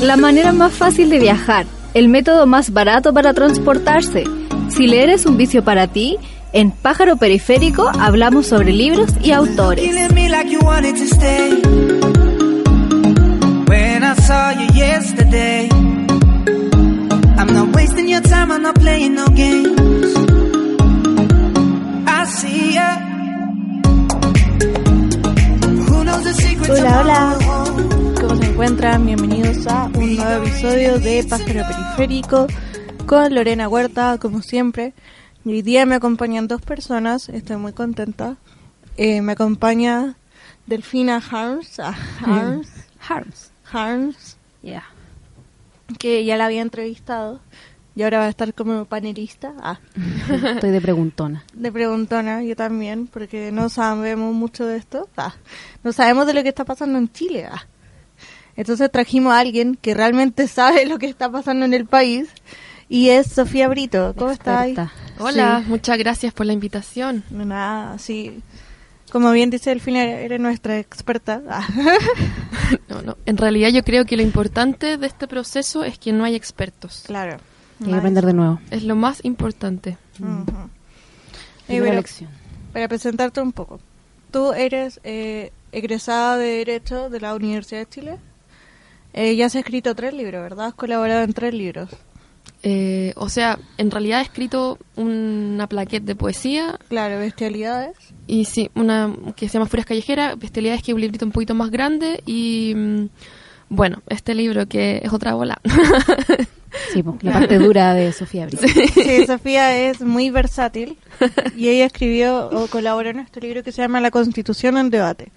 La manera más fácil de viajar, el método más barato para transportarse. Si leer es un vicio para ti, en Pájaro Periférico hablamos sobre libros y autores. Hola, hola. ¿Cómo se encuentran? Bienvenidos a un nuevo episodio de Pájaro Periférico con Lorena Huerta, como siempre. Hoy día me acompañan dos personas, estoy muy contenta. Eh, me acompaña Delfina Harms, ah, Harms, Harms. Harms, Yeah. que ya la había entrevistado y ahora va a estar como panelista. Ah, Estoy de preguntona. de preguntona, yo también, porque no sabemos mucho de esto. Ah, no sabemos de lo que está pasando en Chile. Ah. Entonces trajimos a alguien que realmente sabe lo que está pasando en el país y es Sofía Brito. ¿Cómo estás? Experta. Hola, Sí. muchas gracias por la invitación. No, Nada, sí. Como bien dice Delfina, eres nuestra experta. Ah. No, no, en realidad yo creo que lo importante de este proceso es que no hay expertos. claro. Hay que aprender de nuevo. Es lo más importante. Eh, Primera pero lección. para presentarte un poco. Tú eres eh, egresada de Derecho de la Universidad de Chile. Eh, ya has escrito tres libros, ¿verdad? Has colaborado en tres libros. Eh, o sea, en realidad he escrito una plaqueta de poesía Claro, Bestialidades. y sí, una que se llama Furias Callejeras, Bestialidades, que es un librito un poquito más grande y mm, bueno, este libro que es otra bola. Sí, po, la parte dura de Sofía Brito. Sí, Sofía es muy versátil y ella escribió o colaboró en este libro que se llama La Constitución en Debate,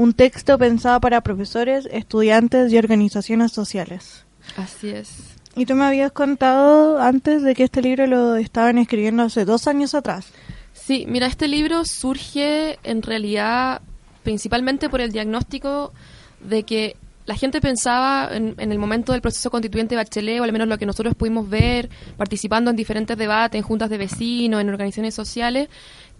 un texto pensado para profesores, estudiantes y organizaciones sociales. Así es. Y tú me habías contado antes de que este libro lo estaban escribiendo hace dos años atrás. Sí, mira, este libro surge en realidad principalmente por el diagnóstico de que la gente pensaba en, en el momento del proceso constituyente de Bachelet, o al menos lo que nosotros pudimos ver participando en diferentes debates, en juntas de vecinos, en organizaciones sociales,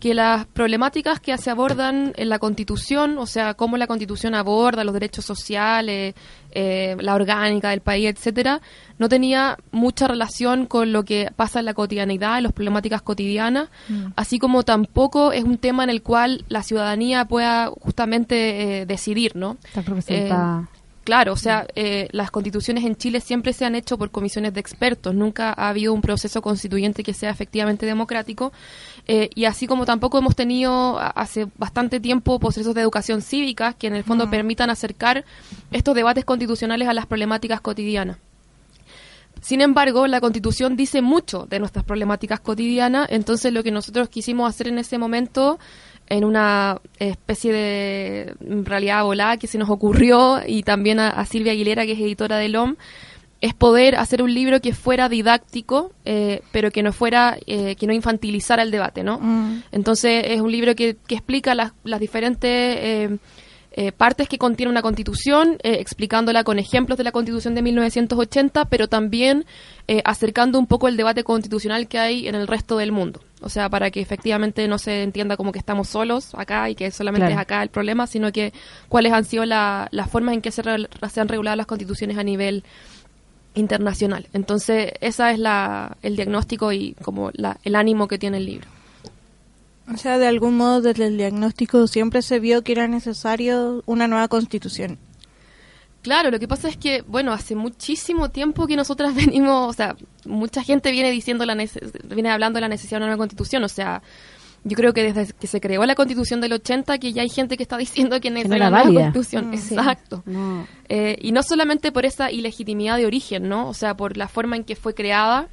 que las problemáticas que se abordan en la Constitución, o sea, cómo la Constitución aborda los derechos sociales, eh, la orgánica del país, etcétera, no tenía mucha relación con lo que pasa en la cotidianidad, en las problemáticas cotidianas, así como tampoco es un tema en el cual la ciudadanía pueda justamente eh, decidir, ¿no? Está representada. Claro, o sea, eh, las constituciones en Chile siempre se han hecho por comisiones de expertos, nunca ha habido un proceso constituyente que sea efectivamente democrático, eh, y así como tampoco hemos tenido hace bastante tiempo procesos de educación cívica que en el fondo permitan acercar estos debates constitucionales a las problemáticas cotidianas. Sin embargo, la Constitución dice mucho de nuestras problemáticas cotidianas, entonces lo que nosotros quisimos hacer en ese momento, en una especie de realidad volada que se nos ocurrió, y también a, a Silvia Aguilera, que es editora del OM, es poder hacer un libro que fuera didáctico, eh, pero que no fuera, eh, que no infantilizara el debate, ¿no? Mm. Entonces es un libro que, que explica las, las diferentes eh, partes que contiene una constitución, eh, explicándola con ejemplos de la constitución de 1980, pero también eh, acercando un poco el debate constitucional que hay en el resto del mundo. O sea, para que efectivamente no se entienda como que estamos solos acá y que solamente Claro. es acá el problema, sino que cuáles han sido la- las formas en que se, re- se han regulado las constituciones a nivel internacional. Entonces, esa es la, el diagnóstico y como la, el ánimo que tiene el libro. O sea, de algún modo desde el diagnóstico siempre se vio que era necesario una nueva constitución. Claro, lo que pasa es que, bueno, hace muchísimo tiempo que nosotras venimos, o sea, mucha gente viene diciendo la nece- viene hablando de la necesidad de una nueva constitución, o sea, yo creo que desde que se creó la constitución del 80 que ya hay gente que está diciendo que era una nueva constitución. Mm, sí. Exacto. No. Eh, y no solamente por esa ilegitimidad de origen, ¿no? O sea, por la forma en que fue creada,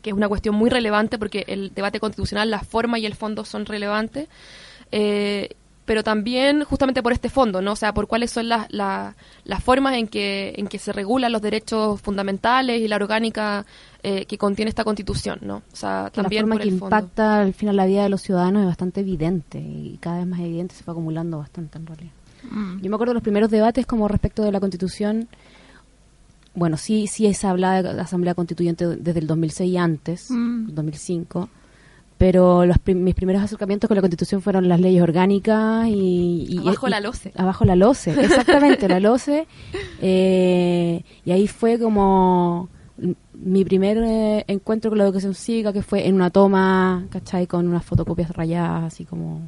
que es una cuestión muy relevante porque el debate constitucional, la forma y el fondo son relevantes. Eh, pero también justamente por este fondo, ¿no? O sea, por cuáles son las, las, las formas en que, en que se regulan los derechos fundamentales y la orgánica eh, que contiene esta constitución, ¿no? O sea, Que también la forma por que fondo. impacta al final la vida de los ciudadanos es bastante evidente y cada vez más evidente se va acumulando bastante en realidad. Yo me acuerdo de los primeros debates como respecto de la constitución. Bueno, sí, sí se hablaba de asamblea constituyente desde el 2006 y antes, Mm. 2005, pero los prim- mis primeros acercamientos con la constitución fueron las leyes orgánicas y... y- Abajo y- la LOCE. Abajo la LOCE, exactamente, la LOCE. eh, y ahí fue como mi primer eh, encuentro con la educación cívica, que fue en una toma, ¿cachai? Con unas fotocopias rayadas, así como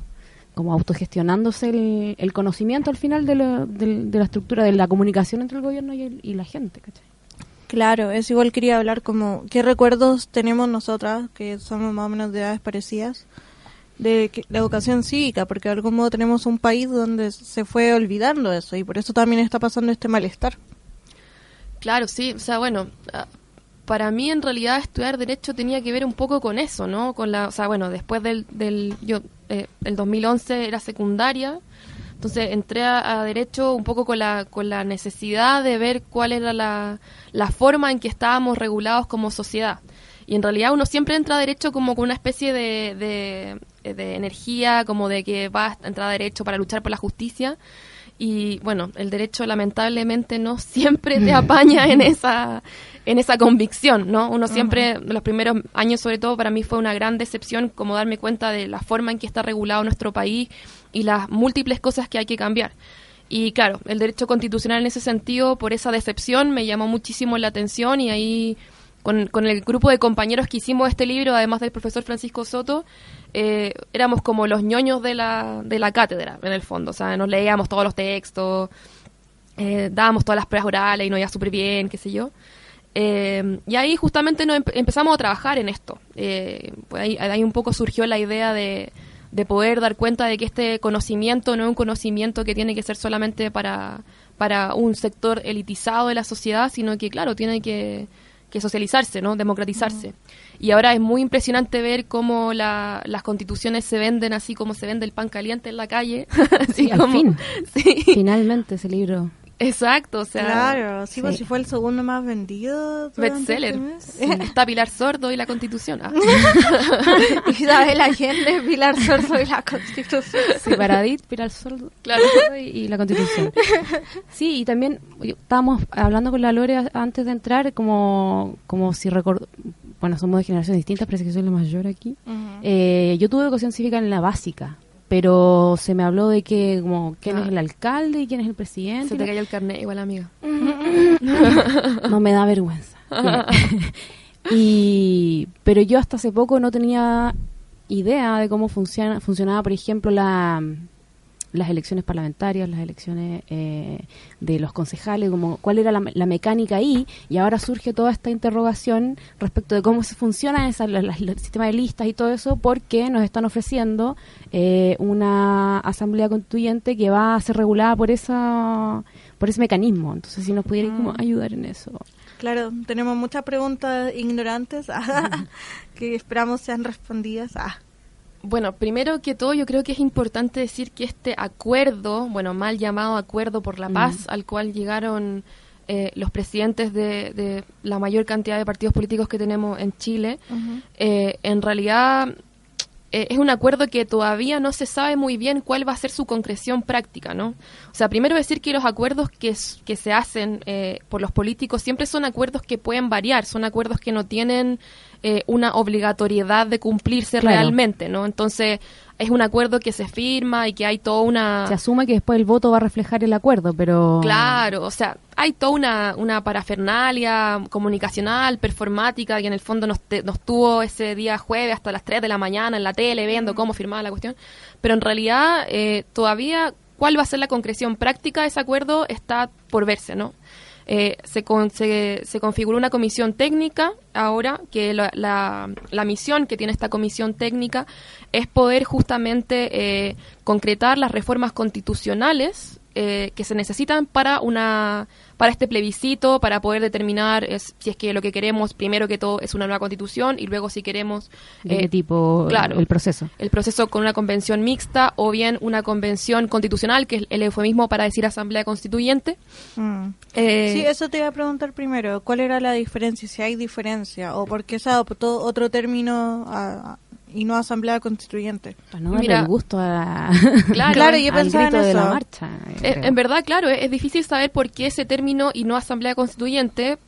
como autogestionándose el, el conocimiento al final de, lo- del- de la estructura de la comunicación entre el gobierno y, el- y la gente, ¿cachai? Claro, es igual quería hablar como qué recuerdos tenemos nosotras, que somos más o menos de edades parecidas, de que- la educación cívica, porque de algún modo tenemos un país donde se fue olvidando eso y por eso también está pasando este malestar. Claro, sí, o sea, bueno, para mí en realidad estudiar derecho tenía que ver un poco con eso, ¿no? Con la, o sea, bueno, después del, del yo, eh, el 2011 era secundaria, entonces entré a, derecho un poco con la, con la necesidad de ver cuál era la, la forma en que estábamos regulados como sociedad. Y en realidad uno siempre entra a derecho como con una especie de, de, de energía, como de que va a entrar a derecho para luchar por la justicia. Y bueno, el derecho lamentablemente no siempre te apaña en esa, en esa convicción, ¿no? Uno siempre, los primeros años sobre todo, para mí fue una gran decepción como darme cuenta de la forma en que está regulado nuestro país y las múltiples cosas que hay que cambiar. Y claro, el derecho constitucional en ese sentido, por esa decepción, me llamó muchísimo la atención y ahí con, con el grupo de compañeros que hicimos este libro, además del profesor Francisco Soto, eh, éramos como los ñoños de la, de la cátedra, en el fondo. O sea, nos leíamos todos los textos, eh, dábamos todas las pruebas orales y nos iba súper bien, qué sé yo. Eh, y ahí justamente nos empe- empezamos a trabajar en esto. Eh, pues ahí, ahí un poco surgió la idea de, de poder dar cuenta de que este conocimiento no es un conocimiento que tiene que ser solamente para, para un sector elitizado de la sociedad, sino que, claro, tiene que, que socializarse, ¿no? democratizarse. Y ahora es muy impresionante ver cómo la- las constituciones se venden así como se vende el pan caliente en la calle. así Sí, al fin. Sí, Finalmente ese libro. Exacto, o sea, claro, sí, pues si fue el segundo más vendido. bestseller. este. Sí, Está Pilar Sordo y la Constitución. Ah. Isabel Allende, Pilar Sordo y la Constitución. Sí, Paradit, Pilar Sordo Claro. y, y la Constitución. Sí, y también estábamos hablando con la Lore antes de entrar, como, como si recuerdo. Bueno, somos de generaciones distintas, parece que soy la mayor aquí. Eh, yo tuve educación cívica en la básica, pero se me habló de que, como, quién Ah. es el alcalde y quién es el presidente. Se te cayó el carnet, igual amiga. no me da vergüenza. y pero yo hasta hace poco no tenía idea de cómo funciona funcionaba, por ejemplo, la las elecciones parlamentarias, las elecciones eh, de los concejales, como cuál era la, la mecánica ahí, y ahora surge toda esta interrogación respecto de cómo se funciona esa, la- la- el sistema de listas y todo eso, porque nos están ofreciendo eh, una asamblea constituyente que va a ser regulada por esa por ese mecanismo. Entonces, si nos pudieran como ayudar en eso. Claro, tenemos muchas preguntas ignorantes que esperamos sean respondidas. Ah, Bueno, primero que todo, yo creo que es importante decir que este acuerdo, bueno, mal llamado Acuerdo por la Paz, al cual llegaron eh, los presidentes de, de la mayor cantidad de partidos políticos que tenemos en Chile, eh, en realidad eh, es un acuerdo que todavía no se sabe muy bien cuál va a ser su concreción práctica, ¿no? O sea, primero decir que los acuerdos que, que se hacen eh, por los políticos siempre son acuerdos que pueden variar, son acuerdos que no tienen eh, una obligatoriedad de cumplirse Claro. realmente, ¿no? Entonces, es un acuerdo que se firma y que hay toda una... Se asume que después el voto va a reflejar el acuerdo, pero... Claro, o sea, hay toda una, una parafernalia comunicacional, performática, que en el fondo nos, te- nos tuvo ese día jueves hasta las 3 de la mañana en la tele viendo cómo firmaba la cuestión. Pero en realidad, eh, todavía, ¿cuál va a ser la concreción práctica de ese acuerdo? Está por verse, ¿no? Eh, se, con- se, se configuró una comisión técnica ahora, que la, la, la misión que tiene esta comisión técnica es poder justamente eh, concretar las reformas constitucionales eh, que se necesitan para una para este plebiscito, para poder determinar es, si es que lo que queremos, primero que todo, es una nueva constitución y luego si queremos... ¿De qué tipo claro, el proceso? El proceso con una convención mixta o bien una convención constitucional, que es el eufemismo para decir asamblea constituyente. Mm. Eh, sí, eso te iba a preguntar primero. ¿Cuál era la diferencia? Si hay diferencia o por qué se adoptó otro término a, y no asamblea constituyente. Para no darle el gusto a claro, claro yo pensaba en de la marcha. Eh, en verdad, claro, es, difícil saber por qué ese término y no asamblea constituyente,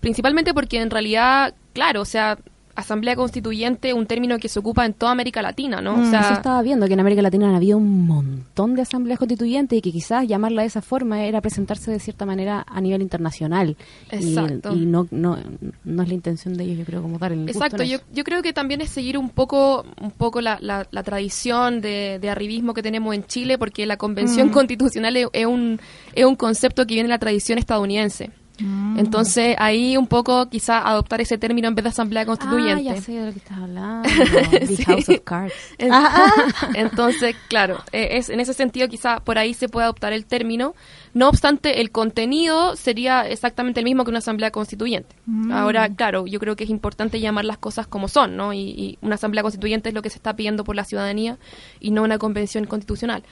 principalmente porque en realidad, claro, o sea, asamblea constituyente, un término que se ocupa en toda América Latina, ¿no? o mm, sea, estaba viendo que en América Latina había un montón de asambleas constituyentes y que quizás llamarla de esa forma era presentarse de cierta manera a nivel internacional. Exacto. Y, no, no, no es la intención de ellos, yo creo, como dar el Exacto, yo, yo creo que también es seguir un poco, un poco la, la, tradición de, de, arribismo que tenemos en Chile, porque la convención mm. constitucional es, un, es un concepto que viene de la tradición estadounidense. Mm. Entonces, ahí un poco quizá adoptar ese término en vez de asamblea constituyente. Ah, ya sé de lo que estás hablando. The House of Cards. Entonces, claro, e, es en ese sentido quizá por ahí se puede adoptar el término. No obstante, el contenido sería exactamente el mismo que una asamblea constituyente. Mm. Ahora, claro, yo creo que es importante llamar las cosas como son, ¿no? y una asamblea constituyente es lo que se está pidiendo por la ciudadanía y no una convención constitucional.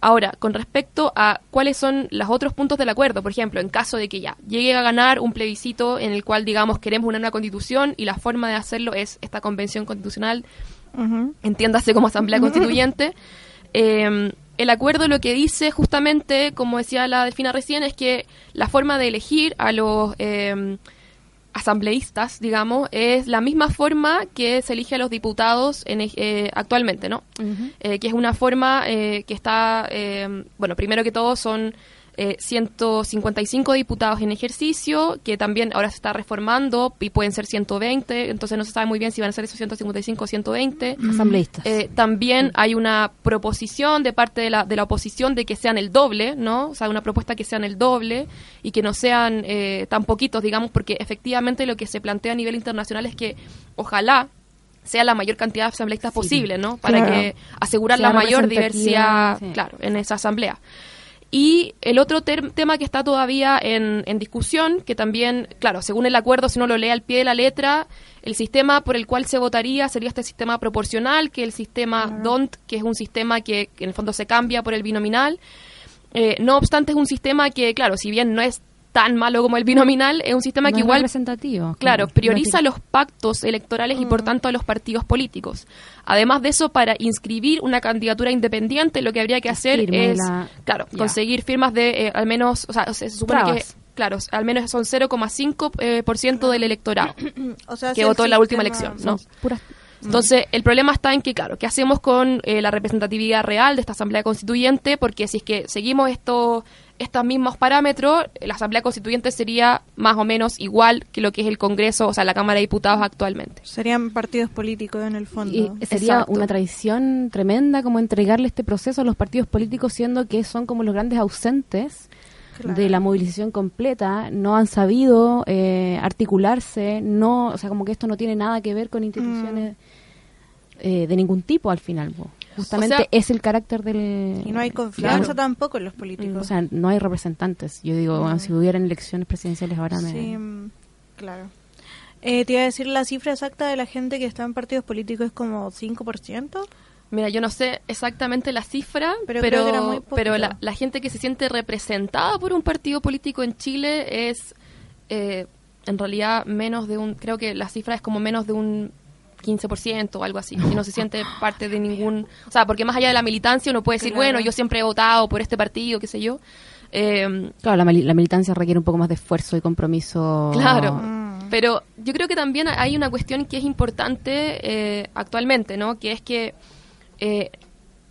Ahora, con respecto a cuáles son los otros puntos del acuerdo, por ejemplo, en caso de que ya llegue a ganar un plebiscito en el cual, digamos, queremos una nueva constitución y la forma de hacerlo es esta convención constitucional, entiéndase como asamblea constituyente, em, el acuerdo lo que dice justamente, como decía la Delfina recién, es que la forma de elegir a los... Eh, asambleístas, digamos, es la misma forma que se elige a los diputados en, eh, actualmente, ¿no? Eh, que es una forma eh, que está, bueno, primero que todo son 155 eh, diputados en ejercicio, que también ahora se está reformando y pueden ser 120, entonces no se sabe muy bien si van a ser esos 155 o 120. Asambleístas. Eh, también hay una proposición de parte de la, de la oposición de que sean el doble, ¿no? O sea, una propuesta que sean el doble y que no sean eh, tan poquitos, digamos, porque efectivamente lo que se plantea a nivel internacional es que ojalá sea la mayor cantidad de asambleístas posible, ¿no? Para que asegurar la mayor diversidad, claro, en esa asamblea. Y el otro tema que está todavía en, discusión, que también, claro, según el acuerdo, si uno lo lee al pie de la letra, el sistema por el cual se votaría sería este sistema proporcional, que el sistema DONT, que es un sistema que, en el fondo se cambia por el binominal. Eh, no obstante, es un sistema que, claro, si bien no es tan malo como el binominal, es un sistema que igual, representativo, claro, prioriza los pactos electorales y por mm. tanto a los partidos políticos. Además de eso, para inscribir una candidatura independiente, lo que habría que hacer es, claro, conseguir firmas de eh, al menos, o sea, se supone que claro, al menos son 0,5% eh, por ciento del electorado que votó en la última elección, ¿no? Entonces, el problema está en que, claro, ¿qué hacemos con eh, la representatividad real de esta Asamblea Constituyente? Porque si es que seguimos esto estos mismos parámetros, la Asamblea Constituyente sería más o menos igual que lo que es el Congreso, o sea, la Cámara de Diputados actualmente. Serían partidos políticos en el fondo. Y sería una tradición tremenda como entregarle este proceso a los partidos políticos, siendo que son como los grandes ausentes de la movilización completa, no han sabido eh, articularse, no, o sea, como que esto no tiene nada que ver con instituciones mm. eh, de ningún tipo al final justamente es el carácter del... Y no hay confianza tampoco en los políticos. O sea, no hay representantes. Yo digo, si hubieran elecciones presidenciales ahora me... Sí, mm, claro. Eh, te iba a decir la cifra exacta de la gente que está en partidos políticos es como 5%. Mira, yo no sé exactamente la cifra, pero, pero, pero la, la, gente que se siente representada por un partido político en Chile es eh, en realidad menos de un, creo que la cifra es como menos de un 15% o algo así, y no se siente parte de ningún... O sea, porque más allá de la militancia uno puede decir, bueno, yo siempre he votado por este partido, qué sé yo. Eh, claro, la, la, militancia requiere un poco más de esfuerzo y compromiso. Claro, mm. pero yo creo que también hay una cuestión que es importante eh, actualmente, ¿no? Que es que eh,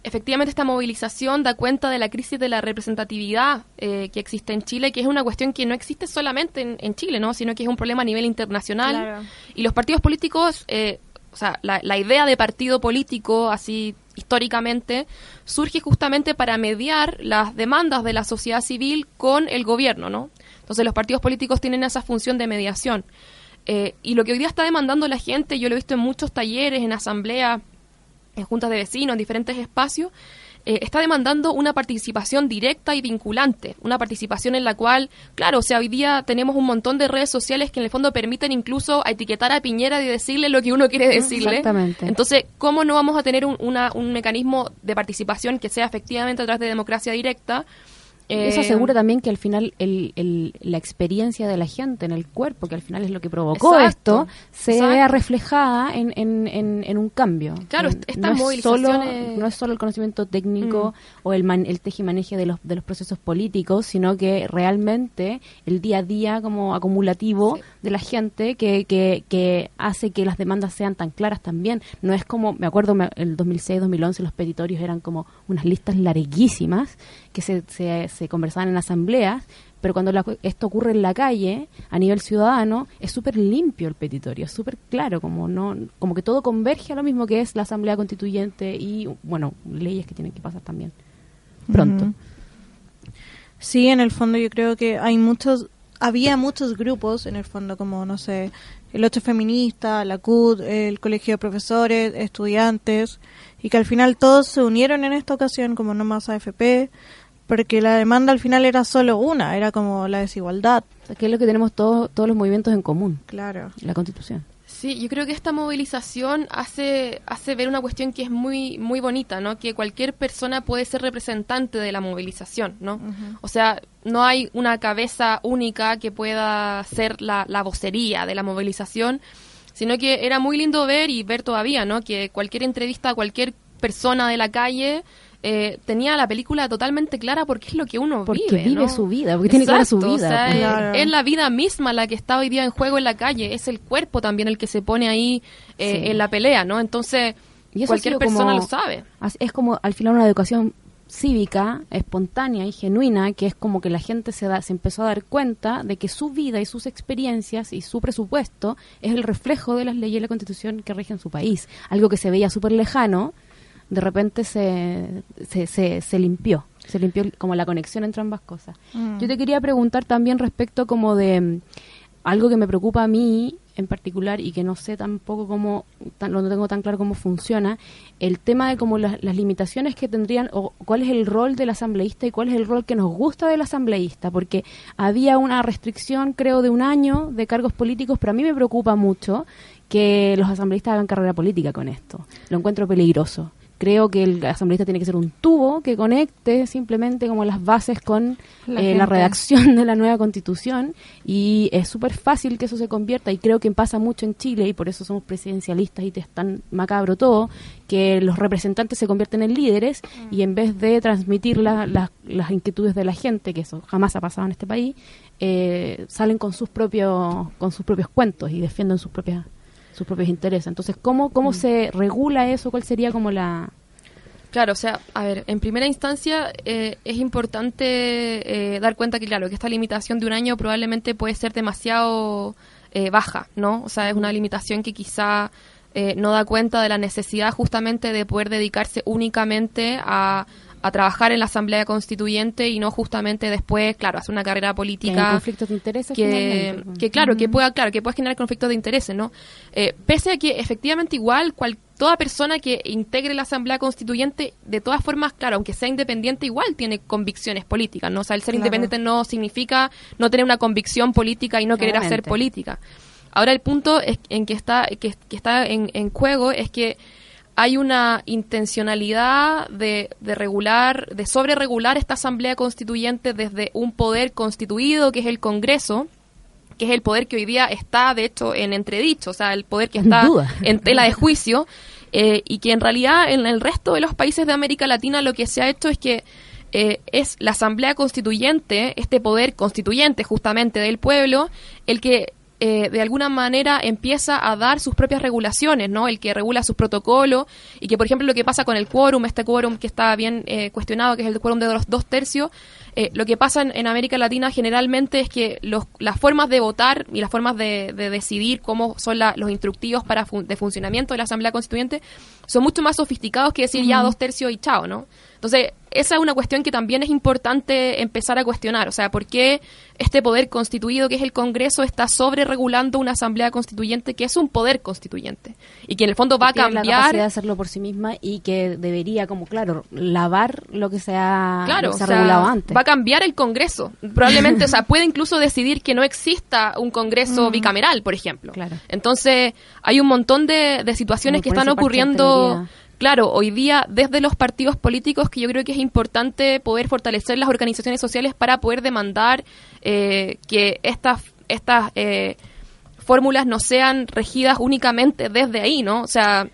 efectivamente esta movilización da cuenta de la crisis de la representatividad que existe en Chile, que es una cuestión que no existe solamente en, Chile, ¿no? sino que es un problema a nivel internacional. Y los partidos políticos o sea, la, idea de partido político, así históricamente, surge justamente para mediar las demandas de la sociedad civil con el gobierno, ¿no? Entonces los partidos políticos tienen esa función de mediación. Eh, y lo que hoy día está demandando la gente, yo lo he visto en muchos talleres, en asambleas, en juntas de vecinos, en diferentes espacios, eh, está demandando una participación directa y vinculante, una participación en la cual, claro, o sea, hoy día tenemos un montón de redes sociales que en el fondo permiten incluso etiquetar a Piñera y decirle lo que uno quiere decirle. Exactamente. Entonces, ¿cómo no vamos a tener un, una- un mecanismo de participación que sea efectivamente a través de democracia directa? Eso Eh, asegura también que al final el, el- la experiencia de la gente en el cuerpo, que al final es lo que provocó Exacto, esto, se exacto. vea reflejada en, en, en, en un cambio. Claro, Que est- estas no es, solo, no es solo el conocimiento técnico Mm. o el, man, el tejimaneje de los, de los procesos políticos, sino que realmente el día a día como acumulativo Sí. de la gente que, que, que hace que las demandas sean tan claras también. No es como, me acuerdo, me- el 2006-2011 los petitorios eran como unas listas larguísimas que se, se, se conversaban en asambleas, pero cuando la- esto ocurre en la calle, a nivel ciudadano, es súper limpio el petitorio, es súper claro, como, no, como que todo converge a lo mismo que es la asamblea constituyente y, bueno, leyes que tienen que pasar también pronto. Sí, en el fondo yo creo que hay muchos, había muchos grupos, en el fondo, como, no sé, el 8 feminista, la CUT, el colegio de profesores, estudiantes, y que al final todos se unieron en esta ocasión como no más AFP, porque la demanda al final era solo una, era como la desigualdad. Que es lo que tenemos todos todos los movimientos en común, Claro. la constitución. Sí, yo creo que esta movilización hace, hace ver una cuestión que es muy, muy bonita, ¿no? Que cualquier persona puede ser representante de la movilización, ¿no? O sea, no hay una cabeza única que pueda ser la, la vocería de la movilización, sino que era muy lindo ver y ver todavía, ¿no? Que cualquier entrevista a cualquier persona de la calle eh, tenía la película totalmente clara porque es lo que uno Porque vive, vive ¿no? su vida, porque tiene clara su o vida, sea, pues. es- Claro. es la vida misma la que está hoy día en juego en la calle, es el cuerpo también el que se pone ahí eh, Sí. en la pelea, ¿no? Entonces, Y cualquier persona como- lo sabe. Es como al final una educación cívica, espontánea y genuina, que es como que la gente se da, se empezó a dar cuenta de que su vida y sus experiencias y su presupuesto es el reflejo de las leyes y la constitución que rigen su país. Algo que se veía súper lejano, de repente se, se, se, se limpió, se limpió como la conexión entre ambas cosas. Mm. Yo te quería preguntar también respecto como de mm, algo que me preocupa a mí en particular y que no sé tampoco cómo, tan- no tengo tan claro cómo funciona, el tema de como las, las limitaciones que tendrían o cuál es el rol del asambleísta y cuál es el rol que nos gusta del asambleísta, porque había una restricción creo de un año de cargos políticos, pero a mí me preocupa mucho que los asambleístas hagan carrera política con esto. Lo encuentro peligroso. Creo que el asambleísta tiene que ser un tubo que conecte simplemente como las bases con La eh, la redacción de la nueva constitución y es súper fácil que eso se convierta y creo que pasa mucho en Chile y por eso somos presidencialistas y te es tan macabro todo que los representantes se convierten en líderes y en vez de transmitir la- la- las inquietudes de la gente que eso jamás ha pasado en este país eh, salen con sus propios con sus propios cuentos y defienden sus propias sus propios intereses. Entonces cómo cómo se regula eso cuál sería como la Claro, o sea, a ver, en primera instancia eh, es importante eh, dar cuenta que, claro, que esta limitación de un año probablemente puede ser demasiado eh, baja, ¿no? O sea, es una limitación que quizá eh, no da cuenta de la necesidad justamente de poder dedicarse únicamente a, a trabajar en la Asamblea Constituyente y no justamente después, claro, hacer una carrera política conflictos de intereses que, pues. claro, que pueda, claro, que pueda generar conflictos de intereses, ¿no? Eh, pese a que efectivamente igual cual, toda persona que integre la Asamblea Constituyente, de todas formas, claro, aunque sea independiente, igual tiene convicciones políticas, ¿no? O sea, el ser Claro. independiente no significa no tener una convicción política y no querer hacer política. Ahora el punto es, en que está, que, que está en, en juego es que hay una intencionalidad de, de regular, de sobreregular esta asamblea constituyente desde un poder constituido, que es el Congreso, que es el poder que hoy día está, de hecho, en entredicho, o sea, el poder que está duda. en tela de juicio, eh, y que en realidad en el resto de los países de América Latina lo que se ha hecho es que eh, es la Asamblea Constituyente, este poder constituyente justamente del pueblo, el que eh, de alguna manera empieza a dar sus propias regulaciones, ¿no? El que regula sus protocolos y que, por ejemplo, lo que pasa con el quórum, este quórum que está bien eh, cuestionado, que es el quórum de los dos tercios, eh, lo que pasa en, en América Latina generalmente es que los, las formas de votar y las formas de, de decidir cómo son la- los instructivos para fun- de funcionamiento de la Asamblea Constituyente son mucho más sofisticados que decir ya dos tercios y chao, ¿no? Entonces, esa es una cuestión que también es importante empezar a cuestionar. O sea, ¿por qué este poder constituido, que es el Congreso, está sobre regulando una asamblea constituyente que es un poder constituyente? Y que en el fondo va a cambiar. la capacidad de hacerlo por sí misma y que debería, como claro, lavar lo que se ha, claro, regulado antes. Va a cambiar el Congreso. Probablemente, o sea, puede incluso decidir que no exista un Congreso mm. bicameral, por ejemplo. Claro. Entonces, hay un montón de, situaciones que están ocurriendo claro, hoy día desde los partidos políticos que yo creo que es importante poder fortalecer las organizaciones sociales para poder demandar eh, que estas estas eh, fórmulas no sean regidas únicamente desde ahí, ¿no? O sea,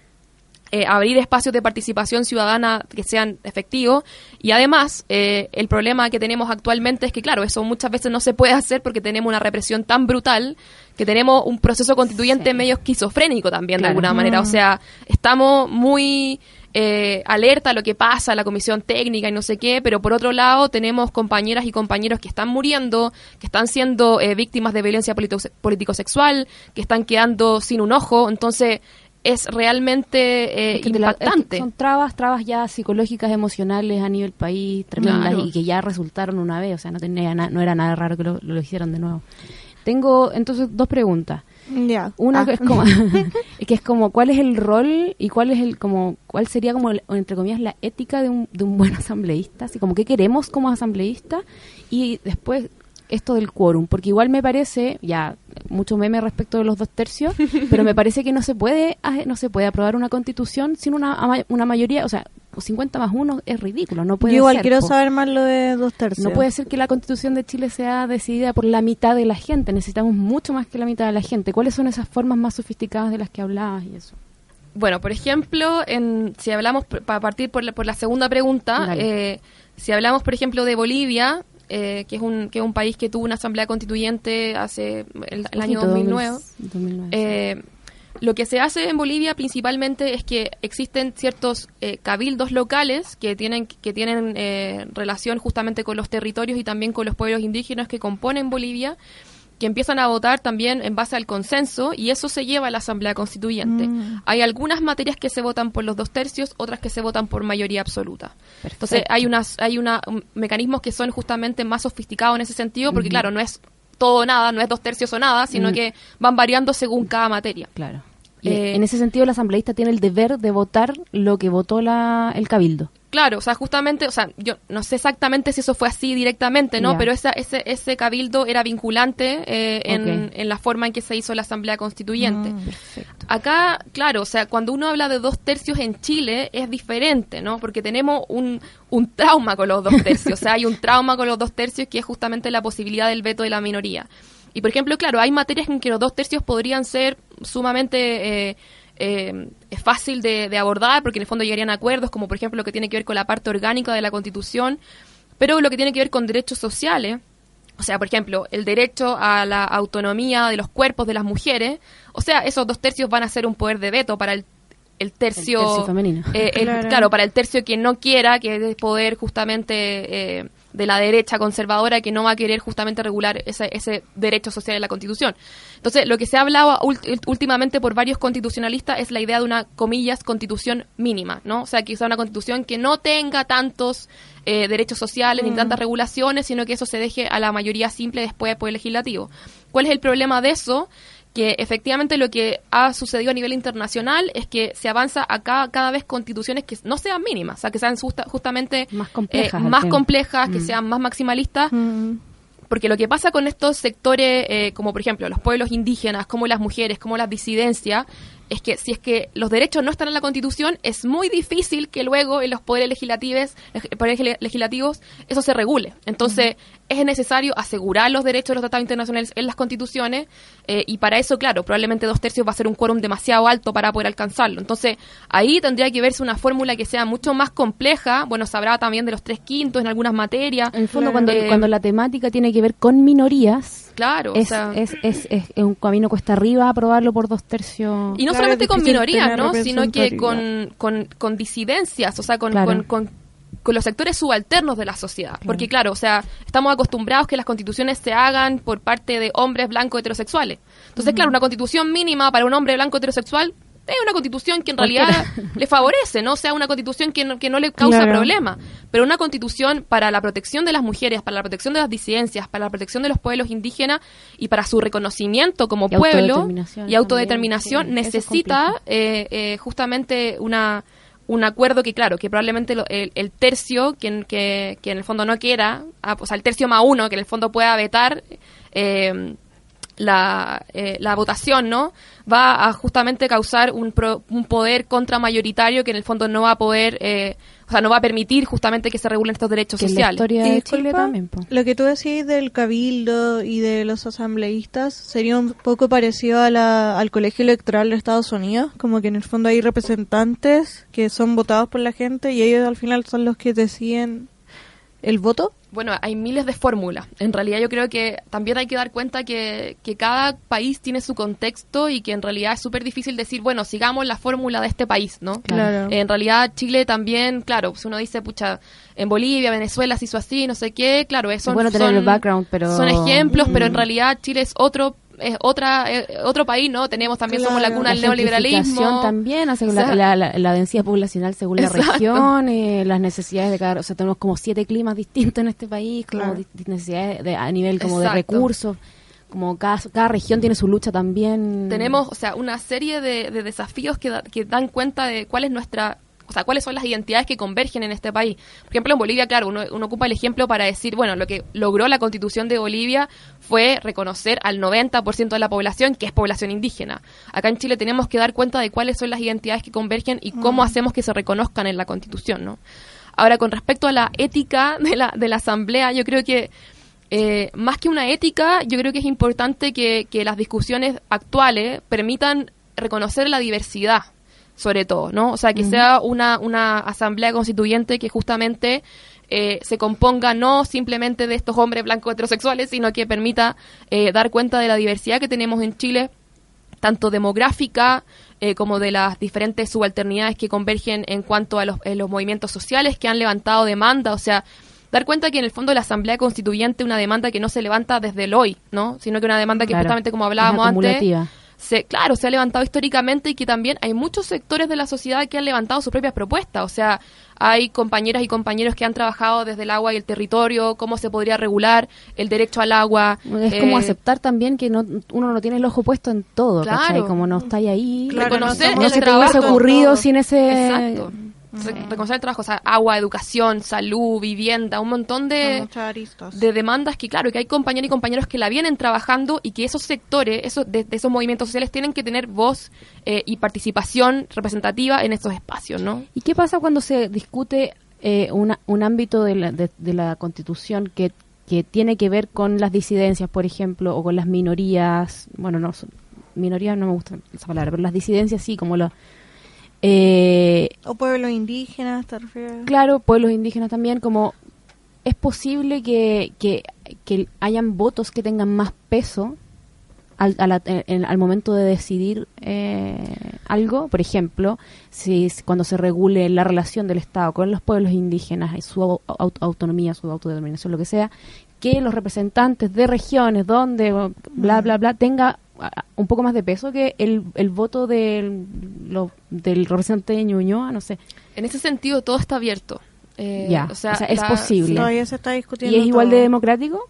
eh, abrir espacios de participación ciudadana que sean efectivos. Y además, eh, el problema que tenemos actualmente es que, claro, eso muchas veces no se puede hacer porque tenemos una represión tan brutal que tenemos un proceso constituyente medio esquizofrénico también, de alguna manera. O sea, estamos muy... Eh, alerta a lo que pasa, la comisión técnica y no sé qué, pero por otro lado tenemos compañeras y compañeros que están muriendo, que están siendo víctimas de violencia político-sexual, que están quedando sin un ojo, entonces es realmente eh, impactante. son trabas, trabas ya psicológicas, emocionales a nivel país, tremendas y que ya resultaron una vez, o sea, no tenía no era nada raro que lo, hicieran de nuevo. Tengo entonces dos preguntas. Una ah. que es como que es como cuál es el rol y cuál es el como cuál sería como entre comillas la ética de un, de un buen asambleísta, así como qué queremos como asambleísta y después esto del quórum, porque igual me parece, ya mucho meme respecto de los dos tercios, pero me parece que no se puede ah, no se puede aprobar una constitución sin una, una mayoría, o sea, 50 más 1 es ridículo, no puede Yo igual quiero saber más lo de dos tercios. No puede ser que la constitución de Chile sea decidida por la mitad de la gente, necesitamos mucho más que la mitad de la gente. ¿Cuáles son esas formas más sofisticadas de las que hablabas y eso? Bueno, por ejemplo, en, si hablamos, para partir por la, por la segunda pregunta, eh, si hablamos, por ejemplo, de Bolivia, eh, que, es un, que es un país que tuvo una asamblea constituyente hace el, año 2009. Eh, lo que se hace en Bolivia principalmente es que existen ciertos eh, cabildos locales que tienen, que tienen relación justamente con los territorios y también con los pueblos indígenas que componen Bolivia que empiezan a votar también en base al consenso y eso se lleva a la Asamblea Constituyente. Mm. Hay algunas materias que se votan por los dos tercios, otras que se votan por mayoría absoluta. Entonces hay unas hay una, mecanismos que son justamente más sofisticados en ese sentido porque claro, no es todo o nada, no es dos tercios o nada, sino mm. que van variando según cada materia. Claro. Eh, en ese sentido, el asambleísta tiene el deber de votar lo que votó la, el cabildo. Claro, o sea, justamente, o sea, yo no sé exactamente si eso fue así directamente, ¿no? Pero esa, ese, ese cabildo era vinculante eh, en, en, la forma en que se hizo la Asamblea Constituyente. Ah, Acá, claro, o sea, cuando uno habla de dos tercios en Chile es diferente, ¿no? Porque tenemos un, un trauma con los dos tercios, o sea, hay un trauma con los dos tercios que es justamente la posibilidad del veto de la minoría. Y, por ejemplo, claro, hay materias en que los dos tercios podrían ser sumamente... Eh, eh, fácil de, abordar porque en el fondo llegarían a acuerdos, como por ejemplo lo que tiene que ver con la parte orgánica de la Constitución, pero lo que tiene que ver con derechos sociales, o sea, por ejemplo, el derecho a la autonomía de los cuerpos de las mujeres, o sea, esos dos tercios van a ser un poder de veto para el el tercio, femenino. Eh, claro. para el tercio que no quiera, que es poder justamente eh, de la derecha conservadora que no va a querer justamente regular ese, ese derecho social en la Constitución. Entonces, lo que se ha hablado últimamente por varios constitucionalistas es la idea de una, comillas, constitución mínima, ¿no? O sea, que sea una constitución que no tenga tantos eh, derechos sociales ni mm. tantas regulaciones, sino que eso se deje a la mayoría simple después del Poder Legislativo. ¿Cuál es el problema de eso? Que efectivamente lo que ha sucedido a nivel internacional es que se avanza a cada, vez constituciones que no sean mínimas, o sea, que sean justamente más complejas, eh, más complejas que mm. sean más maximalistas. Mm. Porque lo que pasa con estos sectores, eh, como por ejemplo los pueblos indígenas, como las mujeres, como las disidencias, es que si es que los derechos no están en la Constitución, es muy difícil que luego en los poderes legislativos, poderes legislativos eso se regule. Entonces, es necesario asegurar los derechos de los tratados internacionales en las constituciones eh, y para eso, claro, probablemente dos tercios va a ser un quórum demasiado alto para poder alcanzarlo. Entonces, ahí tendría que verse una fórmula que sea mucho más compleja. Bueno, se habrá también de los tres quintos en algunas materias. En el fondo, cuando, eh, cuando la temática tiene que ver con minorías, Claro, es, es, es, es, un camino cuesta arriba aprobarlo por dos tercios. Y no solamente con minorías, ¿no? Sino que con, con, con, disidencias, o sea, con, con, los sectores subalternos de la sociedad. Porque, claro, o sea, estamos acostumbrados que las constituciones se hagan por parte de hombres blancos heterosexuales. Entonces, claro, una constitución mínima para un hombre blanco heterosexual es una constitución que en realidad le favorece, ¿no? O sea, una constitución que no, que no le causa Claro. problema, pero una constitución para la protección de las mujeres, para la protección de las disidencias, para la protección de los pueblos indígenas y para su reconocimiento como Y pueblo autodeterminación y autodeterminación también, sí, necesita eh, eh, justamente una un acuerdo que claro que probablemente lo- el, el tercio que, en- que, que en el fondo no quiera ah, o sea el tercio más uno que en el fondo pueda vetar eh, la, eh, la votación no va a justamente causar un, pro- un poder contramayoritario que en el fondo no va a poder eh, o sea no va a permitir justamente que se regulen estos derechos que en la sociales historia de Chile también. po. Lo que tú decís del cabildo y de los asambleístas sería un poco parecido a la- al colegio electoral de Estados Unidos, como que en el fondo hay representantes que son votados por la gente y ellos al final son los que deciden el voto. Bueno, hay miles de fórmulas. En realidad yo creo que también hay que dar cuenta que, que cada país tiene su contexto y que en realidad es súper difícil decir, bueno, sigamos la fórmula de este país, ¿no? Claro. En realidad Chile también, claro, pues uno dice, pucha, en Bolivia, Venezuela se hizo así, no sé qué, claro, eso tener el background, pero- Son ejemplos, pero en Mm. realidad Chile es otro es otra eh, otro país, ¿no? Tenemos también somos la cuna del neoliberalismo. también, o sea, la, la- la- la densidad poblacional según la región, eh, las necesidades de cada... O sea, tenemos como siete climas distintos en este país, como Claro. necesidades de, a nivel como de recursos, como cada, cada región tiene su lucha también. tenemos, o sea, una serie de, de desafíos que, da- que dan cuenta de cuál es nuestra, o sea, cuáles son las identidades que convergen en este país. Por ejemplo, en Bolivia, claro, uno, uno ocupa el ejemplo para decir, bueno, lo que logró la constitución de Bolivia fue reconocer al 90% de la población que es población indígena. Acá en Chile tenemos que dar cuenta de cuáles son las identidades que convergen y cómo hacemos que se reconozcan en la constitución, ¿no? Ahora, con respecto a la ética de la, de la asamblea, yo creo que eh, más que una ética, yo creo que es importante que, que las discusiones actuales permitan reconocer la diversidad, sobre todo, ¿no? O sea, que sea una, una asamblea constituyente que justamente eh, se componga no simplemente de estos hombres blancos heterosexuales, sino que permita eh, dar cuenta de la diversidad que tenemos en Chile, tanto demográfica eh, como de las diferentes subalternidades que convergen en cuanto a los, los movimientos sociales que han levantado demanda, o sea, dar cuenta que en el fondo la Asamblea Constituyente es una demanda que no se levanta desde el hoy, ¿no? Sino que una demanda que Claro, justamente como hablábamos antes. Se, claro, se ha levantado históricamente y que también hay muchos sectores de la sociedad que han levantado sus propias propuestas. O sea, hay compañeras y compañeros que han trabajado desde el agua y el territorio, cómo se podría regular el derecho al agua. Es como eh, aceptar también que no, uno no tiene el ojo puesto en todo, Claro. ¿cachai? Como no está ahí. Claro, reconocer no no el se te trabajo. hubiese ocurrido sin ese... Exacto. Re- Reconocer el trabajo, o sea, agua, educación, salud, vivienda, un montón de, de demandas que, claro, que hay compañeros y compañeros que la vienen trabajando y que esos sectores, esos, de, de esos movimientos sociales tienen que tener voz eh, y participación representativa en estos espacios, ¿no? ¿Y qué pasa cuando se discute eh, una- un ámbito de la, de, de la Constitución que, que tiene que ver con las disidencias, por ejemplo, o con las minorías? Bueno, no, minorías no me gusta esa palabra, pero las disidencias sí, como los... Eh, O pueblos indígenas, ¿te refieres? claro, pueblos indígenas también, como es posible que, que, que hayan votos que tengan más peso al, al momento de decidir eh, algo, por ejemplo, si cuando se regule la relación del Estado con los pueblos indígenas y su au- au- autonomía, su autodeterminación, lo que sea, que los representantes de regiones donde bla bla bla tenga un poco más de peso que el, el voto del, lo- del representante de Ñuñoa, no sé. En ese sentido, todo está abierto. Eh, Ya, o sea, o sea, es la- posible. Todavía se está discutiendo. ¿Y es igual de democrático?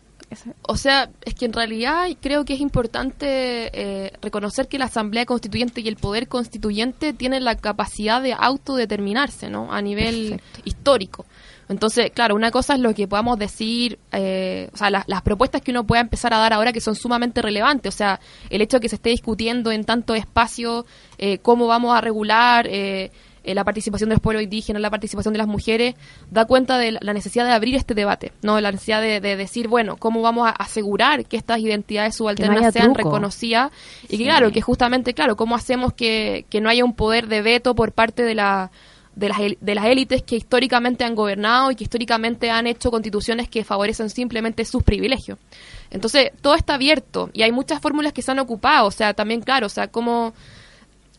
O sea, es que en realidad creo que es importante eh, reconocer que la Asamblea Constituyente y el Poder Constituyente tienen la capacidad de autodeterminarse, ¿no? A nivel Perfecto. histórico. Entonces, claro, una cosa es lo que podamos decir, eh, o sea, las, las propuestas que uno pueda empezar a dar ahora que son sumamente relevantes, o sea, el hecho de que se esté discutiendo en tanto espacio eh, cómo vamos a regular eh, eh, la participación de los pueblos indígenas, la participación de las mujeres, da cuenta de la- necesidad de abrir este debate, no la necesidad de, de decir, bueno, cómo vamos a asegurar que estas identidades subalternas sean truco. reconocidas y Sí. que claro, que justamente, claro, cómo hacemos que, que no haya un poder de veto por parte de la de las, de las élites que históricamente han gobernado y que históricamente han hecho constituciones que favorecen simplemente sus privilegios. Entonces, todo está abierto y hay muchas fórmulas que se han ocupado, o sea, también, claro, o sea, cómo,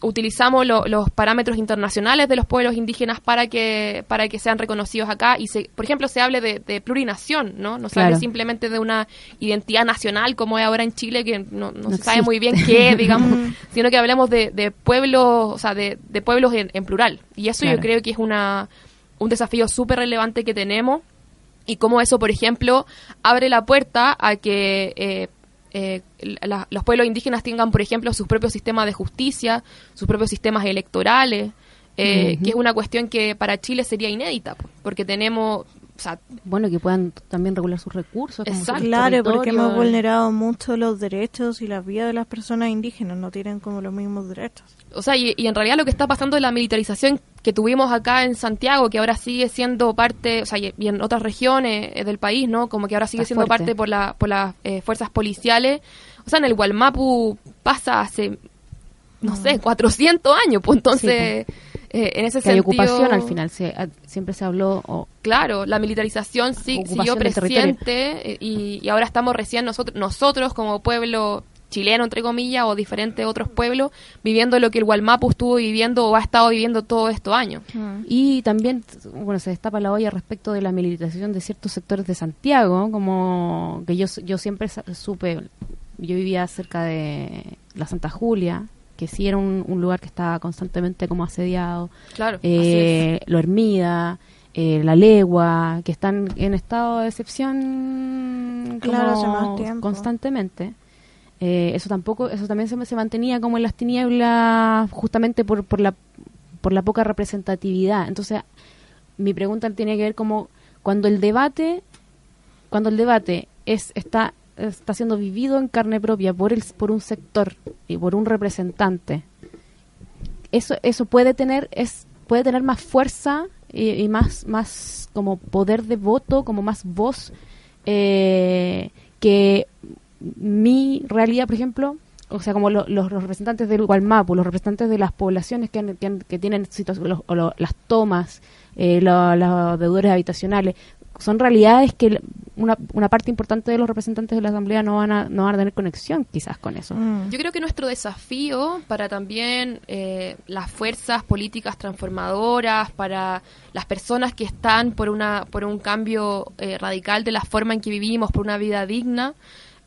utilizamos lo- los parámetros internacionales de los pueblos indígenas para que para que sean reconocidos acá y se, por ejemplo se hable de, de plurinación no no se hable simplemente de una identidad nacional como es ahora en Chile que no, no No se sabe existe. muy bien qué es, digamos sino que hablemos de, de pueblos o sea de, de pueblos en, en plural y eso Claro. yo creo que es una un desafío súper relevante que tenemos y cómo eso, por ejemplo, abre la puerta a que eh, eh, la- los pueblos indígenas tengan, por ejemplo, sus propios sistemas de justicia, sus propios sistemas electorales, eh, que es una cuestión que para Chile sería inédita, po, porque tenemos, o sea, Bueno, que puedan también regular sus recursos. como Exacto. sus Claro, porque hemos vulnerado mucho los derechos y las vidas de las personas indígenas, no tienen como los mismos derechos. O sea, y, y en realidad lo que está pasando es la militarización que tuvimos acá en Santiago, que ahora sigue siendo parte, o sea, y, y en otras regiones eh, del país, ¿no? Como que ahora sigue siendo parte por, la, por las eh, fuerzas policiales. O sea, en el Gualmapu pasa hace, no sé, 400 años, pues entonces, eh, en ese Que hay sentido... ocupación al final. Se, a- siempre se habló. o Claro, la militarización sí, siguió presente eh, y, y ahora estamos recién nosotros, nosotros como pueblo chileno, entre comillas, o diferentes otros pueblos, viviendo lo que el Gualmapu estuvo viviendo o ha estado viviendo todos estos años. Y también, bueno, se destapa la olla respecto de la militarización de ciertos sectores de Santiago, como que yo, yo siempre supe, yo vivía cerca de la Santa Julia, que sí era un, un lugar que estaba constantemente como asediado, Claro, así eh, Lo Hermida, eh, La Legua, que están en estado de excepción Claro, hace más constantemente. Eh, eso tampoco, eso también se, se mantenía como en las tinieblas justamente por, por la por la poca representatividad. Entonces, mi pregunta tiene que ver como cuando el debate, cuando el debate es está está siendo vivido en carne propia por el por un sector y por un representante. Eso eso puede tener es puede tener más fuerza y, y más más como poder de voto, como más voz eh, que mi realidad, por ejemplo, o sea, como lo- los, los representantes del Gualmapu, los representantes de las poblaciones que, han- que, han- que tienen situaciones, los- o lo- las tomas, eh, lo- los deudores habitacionales, son realidades que una, una parte importante de los representantes de la Asamblea no van a, no van a tener conexión quizás con eso. Mm. Yo creo que nuestro desafío para también eh, las fuerzas políticas transformadoras, para las personas que están por una por un cambio eh, radical de la forma en que vivimos, por una vida digna,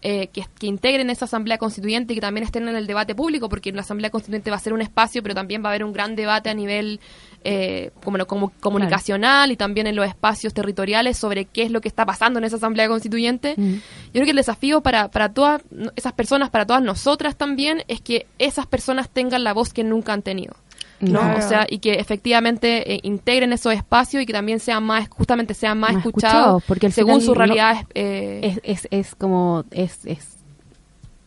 eh, que, que integren esa asamblea constituyente y que también estén en el debate público, porque la asamblea constituyente va a ser un espacio, pero también va a haber un gran debate a nivel eh, como, como comunicacional y también en los espacios territoriales sobre qué es lo que está pasando en esa asamblea constituyente. Mm. Yo creo que el desafío para, para todas esas personas, para todas nosotras también, es que esas personas tengan la voz que nunca han tenido. ¿No? Claro. O sea, y que efectivamente eh, integren esos espacios y que también sean más, justamente sean más, Más escuchados, escuchados, porque según no- realidades. eh, es, es, es como es, es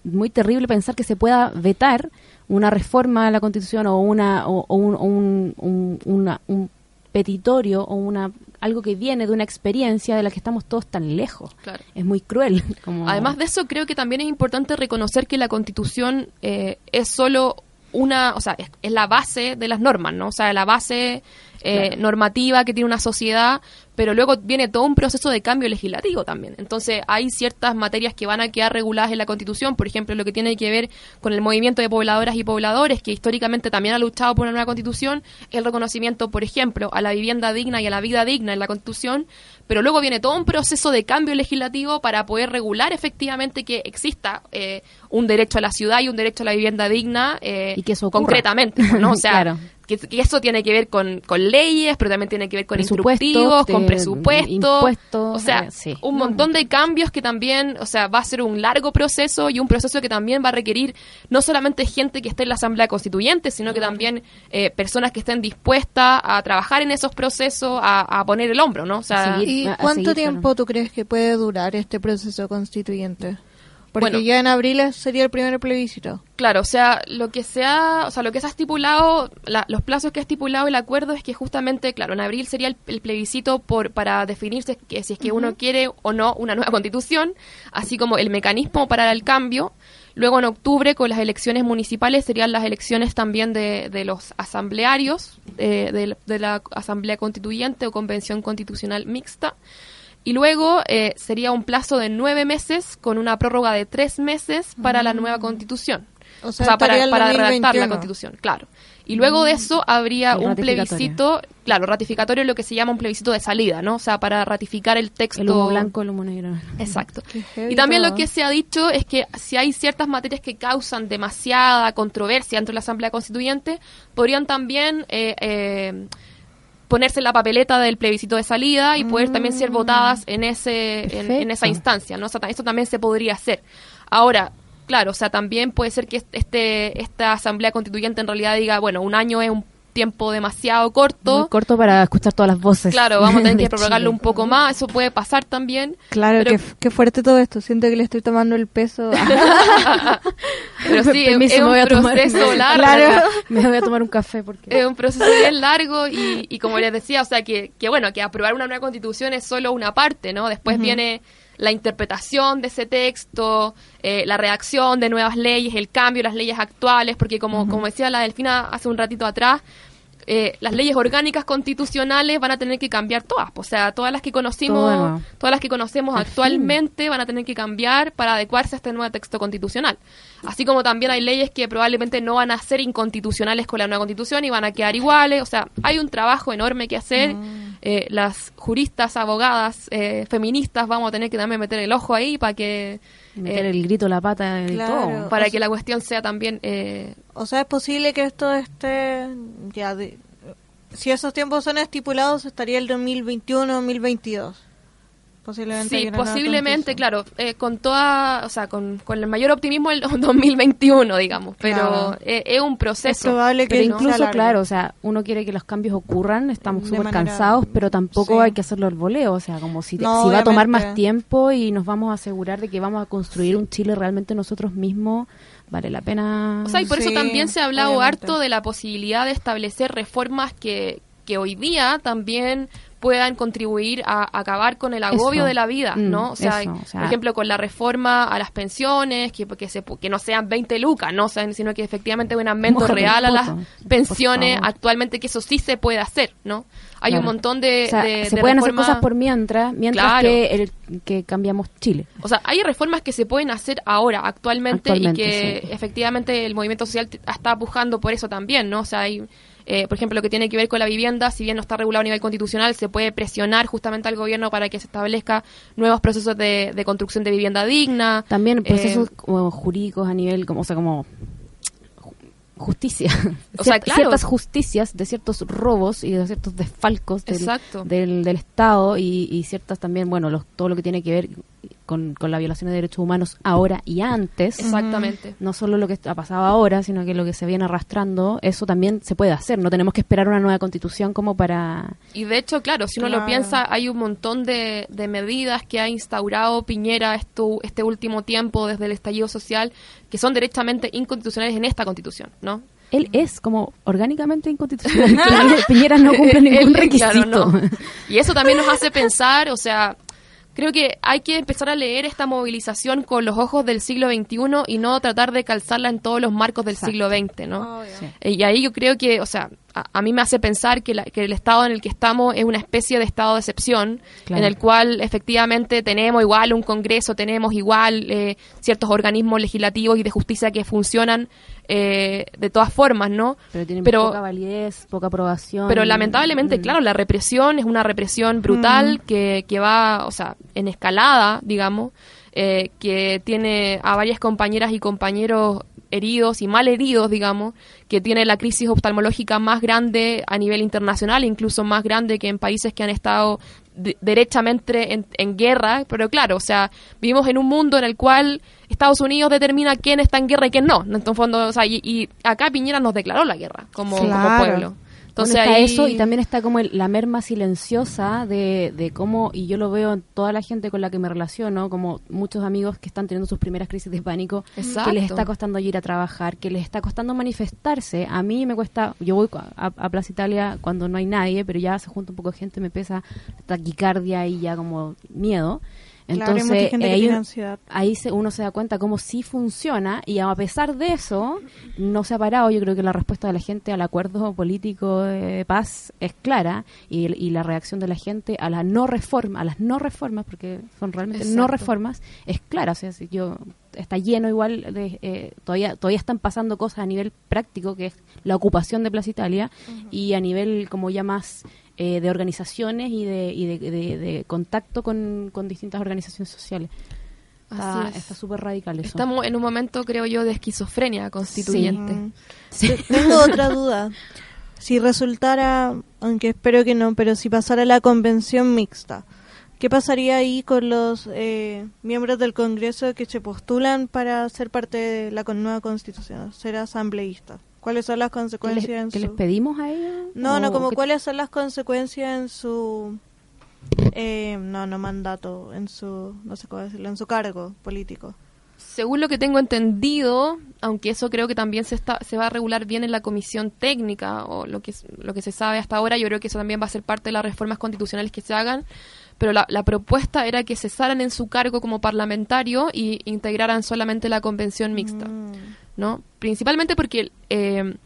muy terrible pensar que se pueda vetar una reforma a la constitución o una o, o un, o un, un- una- un petitorio o una algo que viene de una experiencia de la que estamos todos tan lejos Claro. es muy cruel como Además de eso, creo que también es importante reconocer que la Constitución eh, es solo una, o sea, es, es la base de las normas, ¿no? O sea, la base eh, normativa que tiene una sociedad, pero luego viene todo un proceso de cambio legislativo también. Entonces, hay ciertas materias que van a quedar reguladas en la Constitución, por ejemplo, lo que tiene que ver con el movimiento de pobladoras y pobladores, que históricamente también ha luchado por una nueva Constitución, el reconocimiento, por ejemplo, a la vivienda digna y a la vida digna en la Constitución, pero luego viene todo un proceso de cambio legislativo para poder regular efectivamente que exista eh, un derecho a la ciudad y un derecho a la vivienda digna eh, Y que eso concretamente, ¿no? O sea, Claro. Que, que eso tiene que ver con, con leyes, pero también tiene que ver con Presupuestos, instructivos, con presupuestos, o sea, eh, sí. un montón de cambios que también, o sea, va a ser un largo proceso y un proceso que también va a requerir no solamente gente que esté en la Asamblea Constituyente, sino que también eh, personas que estén dispuestas a trabajar en esos procesos, a, a poner el hombro, ¿no? O sea, Seguir. ¿Y cuánto seguir, tiempo claro. tú crees que puede durar este proceso constituyente? Porque Bueno. ya en abril sería el primer plebiscito. Claro, o sea, lo que se ha, o sea, lo que se ha estipulado, la- los plazos que ha estipulado el acuerdo es que justamente, claro, en abril sería el, el plebiscito por para definirse que si es que uno quiere o no una nueva constitución, así como el mecanismo para el cambio. Luego en octubre con las elecciones municipales serían las elecciones también de, de los asamblearios eh, de, de la asamblea constituyente o convención constitucional mixta. Y luego eh, sería un plazo de nueve meses con una prórroga de tres meses para la nueva constitución. O o sea, para, para redactar la 2021. constitución, claro. Y luego de eso habría El un plebiscito, claro, ratificatorio, lo que se llama un plebiscito de salida, ¿no? O sea, para ratificar el texto. El humo blanco, el humo negro. Exacto. Y también todo. lo que se ha dicho es que si hay ciertas materias que causan demasiada controversia dentro de la Asamblea Constituyente, podrían también eh, eh, ponerse en la papeleta del plebiscito de salida y poder también ser votadas en ese en, esa instancia, ¿no? O sea, ta- eso también se podría hacer. Ahora, claro, o sea, también puede ser que este esta Asamblea Constituyente en realidad diga, bueno, un año es un tiempo demasiado corto. Muy corto para escuchar todas las voces. Claro, vamos a tener que prorrogarlo Chile. un poco más, eso puede pasar también. Claro, Pero- qué, qué fuerte todo esto. Siento que le estoy tomando el peso. Pero sí, Permiso, es me un voy a tomar- proceso largo. Claro. Me voy a tomar un café porque... Es un proceso bien largo y, y como les decía, o sea, que, que bueno, que aprobar una nueva constitución es solo una parte, ¿no? Después viene la interpretación de ese texto, eh, la redacción de nuevas leyes, el cambio de las leyes actuales, porque como, como decía la Delfina hace un ratito atrás, eh, las leyes orgánicas constitucionales van a tener que cambiar todas, o sea, todas las que conocimos, todas las que conocemos Al fin. actualmente van a tener que cambiar para adecuarse a este nuevo texto constitucional. Así como también hay leyes que probablemente no van a ser inconstitucionales con la nueva constitución y van a quedar iguales. O sea, hay un trabajo enorme que hacer. Eh, las juristas, abogadas, eh, feministas vamos a tener que también meter el ojo ahí para que Meter eh, el grito, la pata y Claro. todo. para que sea- la cuestión sea también eh, o sea, es posible que esto esté ya de- si esos tiempos son estipulados estaría el 2021 2022 posiblemente Sí, posiblemente, claro, eh, con toda, o sea, con, con el mayor optimismo el 2021, digamos, pero Claro. eh, es un proceso. Es probable que Pero incluso, claro, o sea, uno quiere que los cambios ocurran, estamos súper manera- cansados, pero tampoco Sí. hay que hacerlo al voleo, o sea, como si, te- No, si va a tomar más tiempo y nos vamos a asegurar de que vamos a construir un Chile realmente nosotros mismos, vale la pena. O sea, y por eso también se ha hablado obviamente. harto de la posibilidad de establecer reformas que, que hoy día también puedan contribuir a acabar con el agobio Eso. de la vida, Mm, ¿no? O sea, eso, o sea- por ejemplo, con la reforma a las pensiones, que, que, se, que no sean 20 lucas, ¿no? O sea, sino que efectivamente un aumento real a las pensiones actualmente, que eso sí se puede hacer, ¿no? Hay un montón de... O sea, de- se de pueden hacer cosas por mientras, mientras Claro. que, el- que cambiamos Chile. O sea, hay reformas que se pueden hacer ahora, actualmente, Actualmente, y que sí. efectivamente el movimiento social está pujando por eso también, ¿no? O sea, hay, eh, por ejemplo, lo que tiene que ver con la vivienda, si bien no está regulado a nivel constitucional, se puede presionar justamente al gobierno para que se establezca nuevos procesos de, de construcción de vivienda digna. También Eh, procesos como jurídicos a nivel, como, o sea, como ju- justicia. O sea, claro. Ciertas justicias de ciertos robos y de ciertos desfalcos del, del Estado y, y ciertas también, bueno, los- todo lo que tiene que ver con, con la violación de derechos humanos ahora y antes. Exactamente. No solo lo que ha pasado ahora, sino que lo que se viene arrastrando, eso también se puede hacer. No tenemos que esperar una nueva constitución como para... Y de hecho, claro, si uno Claro. lo piensa, hay un montón de, de medidas que ha instaurado Piñera esto, este último tiempo desde el estallido social que son derechamente inconstitucionales en esta constitución, ¿no? Él es como orgánicamente inconstitucional. Piñera- no cumple ningún requisito. claro, no. Y eso también nos hace pensar, o sea, creo que hay que empezar a leer esta movilización con los ojos del siglo XXI y no tratar de calzarla en todos los marcos del siglo XX, ¿no? Sí. Eh, Y ahí yo creo que, o sea, a, a mí me hace pensar que, la- que el estado en el que estamos es una especie de estado de excepción, Claro. en el cual efectivamente tenemos igual un Congreso, tenemos igual eh, ciertos organismos legislativos y de justicia que funcionan eh, de todas formas, ¿no? Pero tienen Pero- poca validez, poca aprobación. Pero lamentablemente, Mm. claro, la represión es una represión brutal que, que va, o sea, en escalada, digamos, eh, que tiene a varias compañeras y compañeros heridos y mal heridos, digamos, que tiene la crisis oftalmológica más grande a nivel internacional, incluso más grande que en países que han estado de- derechamente en, en guerra, pero claro, o sea, vivimos en un mundo en el cual Estados Unidos determina quién está en guerra y quién no. En fondo, o sea, y, y acá Piñera nos declaró la guerra como, como Claro. pueblo. Entonces Bueno, está ahí- eso y también está como el- la merma silenciosa de, de cómo, y yo lo veo en toda la gente con la que me relaciono, como muchos amigos que están teniendo sus primeras crisis de pánico, Exacto. que les está costando ir a trabajar, que les está costando manifestarse. A mí me cuesta, yo voy a, a Plaza Italia cuando no hay nadie, pero ya se junta un poco de gente, me pesa taquicardia y ya como miedo. Claro, hay Entonces, mucha gente que ahí, tiene ansiedad. ahí se- uno se da cuenta cómo sí funciona y a pesar de eso no se ha parado. Yo creo que la respuesta de la gente al acuerdo político de paz es clara y, y la reacción de la gente a la no reforma, a las no reformas, porque son realmente no reformas, es clara. O sea, si yo está lleno igual de eh, todavía todavía están pasando cosas a nivel práctico que es la ocupación de Plaza Italia y a nivel como ya más eh, de organizaciones y de, y de, de- de contacto con, con distintas organizaciones sociales. Está Así es. está súper radical eso. Estamos en un momento, creo yo, de esquizofrenia constituyente. Sí. Tengo otra duda. Si resultara, aunque espero que no, pero si pasara la convención mixta, ¿qué pasaría ahí con los eh, miembros del Congreso que se postulan para ser parte de la con- nueva constitución, ser asambleístas? ¿Cuáles son las ¿Qué les, consecuencias en qué les su... pedimos a ellos? No, no, ¿O como qué- cuáles son las consecuencias en su... Eh, no, no mandato, en su, no sé cómo decirlo, en su cargo político. Según lo que tengo entendido, aunque eso creo que también se está se va a regular bien en la comisión técnica o lo que es- lo que se sabe hasta ahora, yo creo que eso también va a ser parte de las reformas constitucionales que se hagan, pero la, la propuesta era que cesaran en su cargo como parlamentario y integraran solamente la convención mixta, Mm. ¿no? Principalmente porque eh,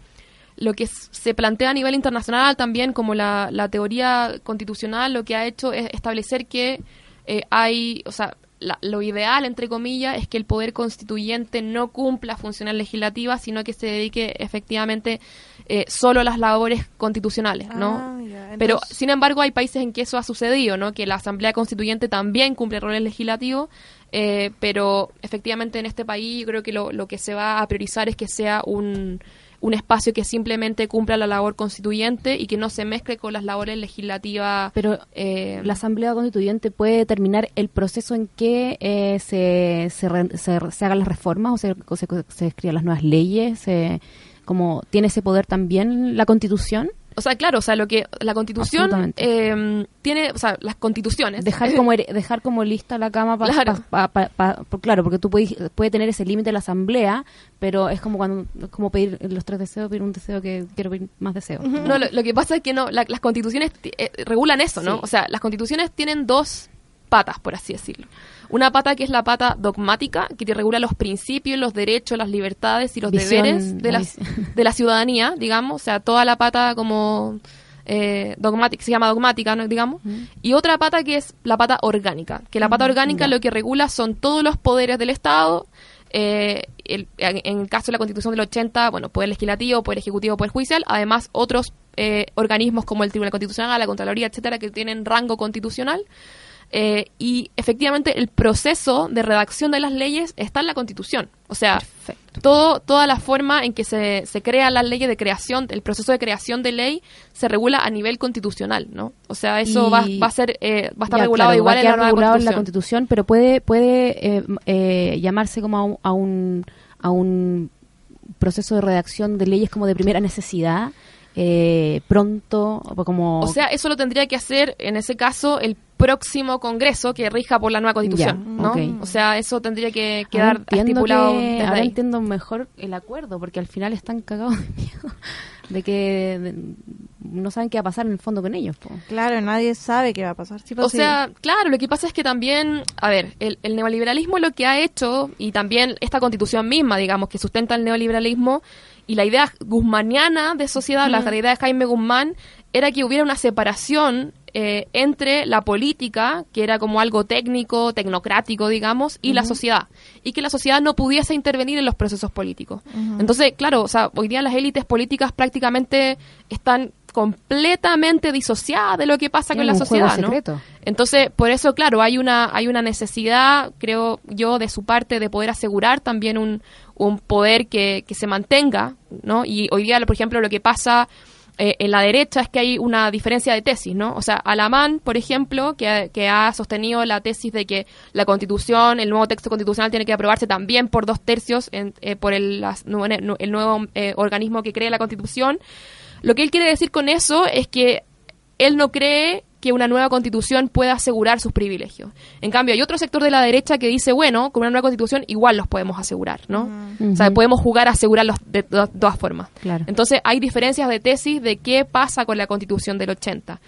lo que se plantea a nivel internacional también como la, la teoría constitucional lo que ha hecho es establecer que eh, hay, o sea, la- lo ideal, entre comillas, es que el poder constituyente no cumpla funciones legislativas, sino que se dedique efectivamente eh, solo a las labores constitucionales, ¿no? Ah. Pero, sin embargo, hay países en que eso ha sucedido, ¿no? Que la Asamblea Constituyente también cumple roles legislativos, eh, pero efectivamente en este país yo creo que lo, lo que se va a priorizar es que sea un, un espacio que simplemente cumpla la labor constituyente y que no se mezcle con las labores legislativas. Pero eh, la Asamblea Constituyente puede determinar el proceso en que eh, se, se, re- se- se hagan las reformas o se, se, se escriban las nuevas leyes. como ¿Tiene ese poder también la Constitución? O sea, claro, o sea, lo que la Constitución eh, tiene, o sea, las constituciones. Dejar como dejar como lista la cama para Claro. claro porque tú puedes puede tener ese límite la asamblea pero es como cuando es como pedir los tres deseos pedir un deseo que quiero pedir más deseos No, lo, lo que pasa es que no, la- las constituciones ti- eh, regulan eso, ¿no? Sí. O sea, las constituciones tienen dos patas, por así decirlo. Una pata que es la pata dogmática, que te regula los principios, los derechos, las libertades y los Visión, deberes de de la ciudadanía, digamos. O sea, toda la pata como eh, dogmática, se llama dogmática, ¿no? digamos. Y otra pata que es la pata orgánica, que la pata orgánica lo que regula son todos los poderes del Estado, eh, el- en, en el caso de la Constitución del 80, bueno, poder legislativo, poder ejecutivo, poder judicial, además otros eh, organismos como el Tribunal Constitucional, la Contraloría, etcétera, que tienen rango constitucional. Eh, y efectivamente el proceso de redacción de las leyes está en la Constitución. O sea, todo, toda la forma en que se, se crean las leyes de creación, el proceso de creación de ley se regula a nivel constitucional, ¿no? O sea, eso va, va a ser, eh, va a estar Ya, regulado claro, igual va a en la nueva regulado en la Constitución. Pero puede puede eh, eh, llamarse como a un, a un a un proceso de redacción de leyes como de primera necesidad eh, pronto o como O sea, eso lo tendría que hacer, en ese caso, el próximo Congreso que rija por la nueva Constitución, Ya, ¿no? O sea, eso tendría que Ahora quedar entiendo estipulado que- desde ahora ahí. entiendo mejor el acuerdo porque al final están cagados de miedo de que de- no saben qué va a pasar en el fondo con ellos po. Claro, nadie sabe qué va a pasar. Sí, pues O sea, claro, lo que pasa es que también, a ver, el, el neoliberalismo lo que ha hecho, y también esta constitución misma, digamos, que sustenta el neoliberalismo, y la idea guzmaniana de sociedad, la idea de Jaime Guzmán, era que hubiera una separación eh, entre la política, que era como algo técnico, tecnocrático, digamos, y la sociedad. Y que la sociedad no pudiese intervenir en los procesos políticos. Entonces, claro, o sea, hoy día las élites políticas prácticamente están completamente disociadas de lo que pasa con la sociedad, ¿no? Entonces, por eso, claro, hay una, hay una necesidad, creo yo, de su parte de poder asegurar también un, un poder que, que se mantenga, ¿no? Y hoy día, por ejemplo, lo que pasa eh, en la derecha es que hay una diferencia de tesis, ¿no? O sea, Alamán, por ejemplo, que, que ha sostenido la tesis de que la Constitución, el nuevo texto constitucional tiene que aprobarse también por dos tercios en- eh, por el, las- nu- el nuevo eh, organismo que cree la Constitución. Lo que él quiere decir con eso es que él no cree que una nueva constitución pueda asegurar sus privilegios. En cambio, hay otro sector de la derecha que dice, bueno, con una nueva constitución igual los podemos asegurar, ¿no? O sea, podemos jugar a asegurarlos de to- todas formas. Claro. Entonces, hay diferencias de tesis de qué pasa con la constitución del 80.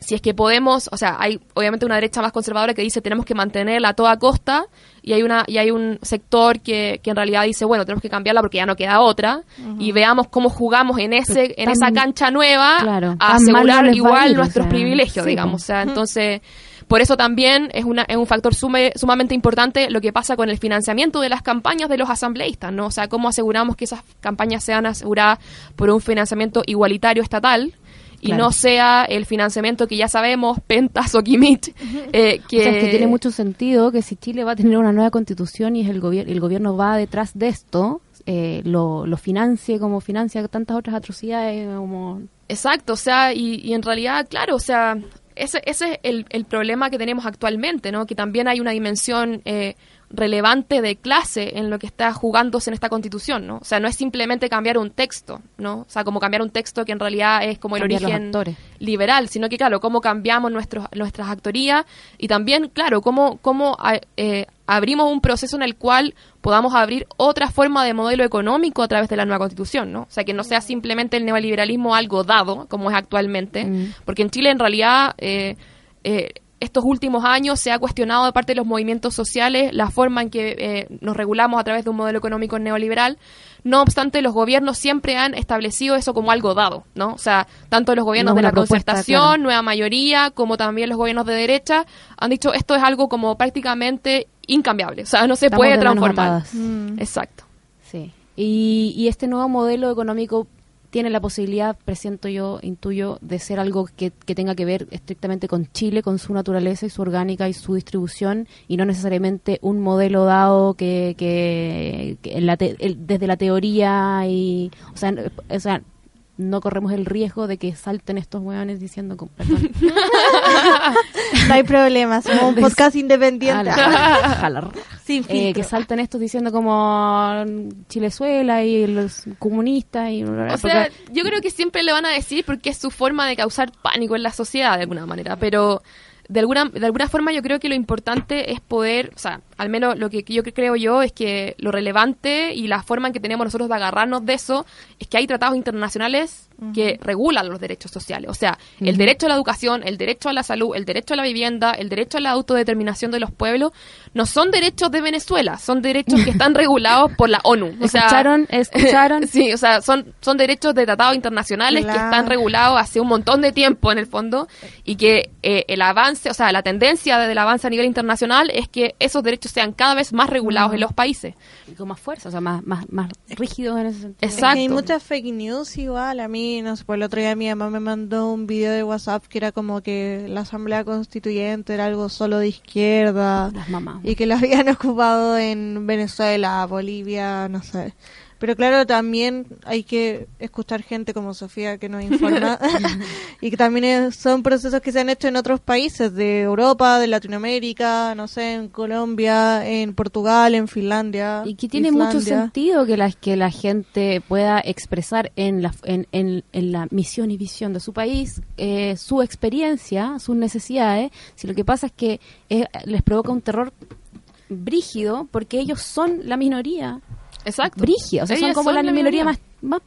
si es que podemos, o sea, hay obviamente una derecha más conservadora que dice tenemos que mantenerla a toda costa y hay una y hay un sector que, que en realidad dice, bueno, tenemos que cambiarla porque ya no queda otra y veamos cómo jugamos en ese en esa cancha nueva claro, a no asegurar igual ir, o nuestros sea, privilegios, sí, digamos, o sea, entonces por eso también es, una, es un factor sume- sumamente importante lo que pasa con el financiamiento de las campañas de los asambleístas, ¿no? O sea, cómo aseguramos que esas campañas sean aseguradas por un financiamiento igualitario estatal y Claro. no sea el financiamiento que ya sabemos, Pentas o Kimich, eh, que, O sea, es que tiene mucho sentido que si Chile va a tener una nueva constitución y es el gobierno el gobierno va detrás de esto, eh, lo, lo financie como financia tantas otras atrocidades como Exacto, o sea, y, y en realidad, claro, o sea, ese, ese es el, el problema que tenemos actualmente, ¿no? Que también hay una dimensión eh, relevante de clase en lo que está jugándose en esta constitución, ¿no? O sea, no es simplemente cambiar un texto, ¿no? O sea, como cambiar un texto que en realidad es como el Cambiar origen liberal, sino que, claro, cómo cambiamos nuestros, nuestras actorías y también, claro, cómo, cómo eh, abrimos un proceso en el cual podamos abrir otra forma de modelo económico a través de la nueva constitución, ¿no? O sea, que no sea simplemente el neoliberalismo algo dado, como es actualmente, Mm. porque en Chile en realidad... eh, eh, estos últimos años se ha cuestionado de parte de los movimientos sociales la forma en que eh, nos regulamos a través de un modelo económico neoliberal. No obstante, los gobiernos siempre han establecido eso como algo dado, ¿no? O sea, tanto los gobiernos No de la concertación, claro. nueva mayoría, como también los gobiernos de derecha, han dicho esto es algo como prácticamente incambiable, o sea, no se Estamos puede transformar. Mm. Exacto. Sí. Y, y este nuevo modelo económico tiene la posibilidad, presiento yo, intuyo, de ser algo que, que tenga que ver estrictamente con Chile, con su naturaleza y su orgánica y su distribución, y no necesariamente un modelo dado que, que, que la te- el- desde la teoría y, o sea, o sea, no corremos el riesgo de que salten estos hueones diciendo, con- perdón, No hay problema, somos un podcast independiente. Sin eh, que saltan estos diciendo como Chilezuela y los comunistas y O sea, yo creo que siempre le van a decir porque es su forma de causar pánico en la sociedad de alguna manera, pero de alguna de alguna forma yo creo que lo importante es poder, o sea, al menos lo que yo creo yo es que lo relevante y la forma en que tenemos nosotros de agarrarnos de eso es que hay tratados internacionales que regulan los derechos sociales, o sea, el derecho a la educación, el derecho a la salud, el derecho a la vivienda, el derecho a la autodeterminación de los pueblos no son derechos de Venezuela, son derechos que están regulados por la ONU. O sea, ¿Escucharon? ¿Escucharon? sí, o sea, son, son derechos de tratados internacionales que están regulados hace un montón de tiempo en el fondo y que eh, el avance, o sea, la tendencia del avance a nivel internacional es que esos derechos sean cada vez más regulados en los países. Y con más fuerza, o sea, más, más, más rígidos en ese sentido. Es que Exacto. hay muchas fake news igual. A mí, no sé, por el otro día mi mamá me mandó un video de WhatsApp que era como que la Asamblea Constituyente era algo solo de izquierda Las mamás. y que la habían ocupado en Venezuela, Bolivia, no sé. Pero claro, también hay que escuchar gente como Sofía que nos informa y que también es- son procesos que se han hecho en otros países de Europa, de Latinoamérica, no sé, en Colombia, en Portugal, en Finlandia. Y que tiene mucho sentido que la, que la gente pueda expresar en la, en, en, en la misión y visión de su país eh, su experiencia, sus necesidades. Si lo que pasa es que eh, les provoca un terror brígido porque ellos son la minoría Exacto. brígida, o sea, son como la, minoría, minoría. más, más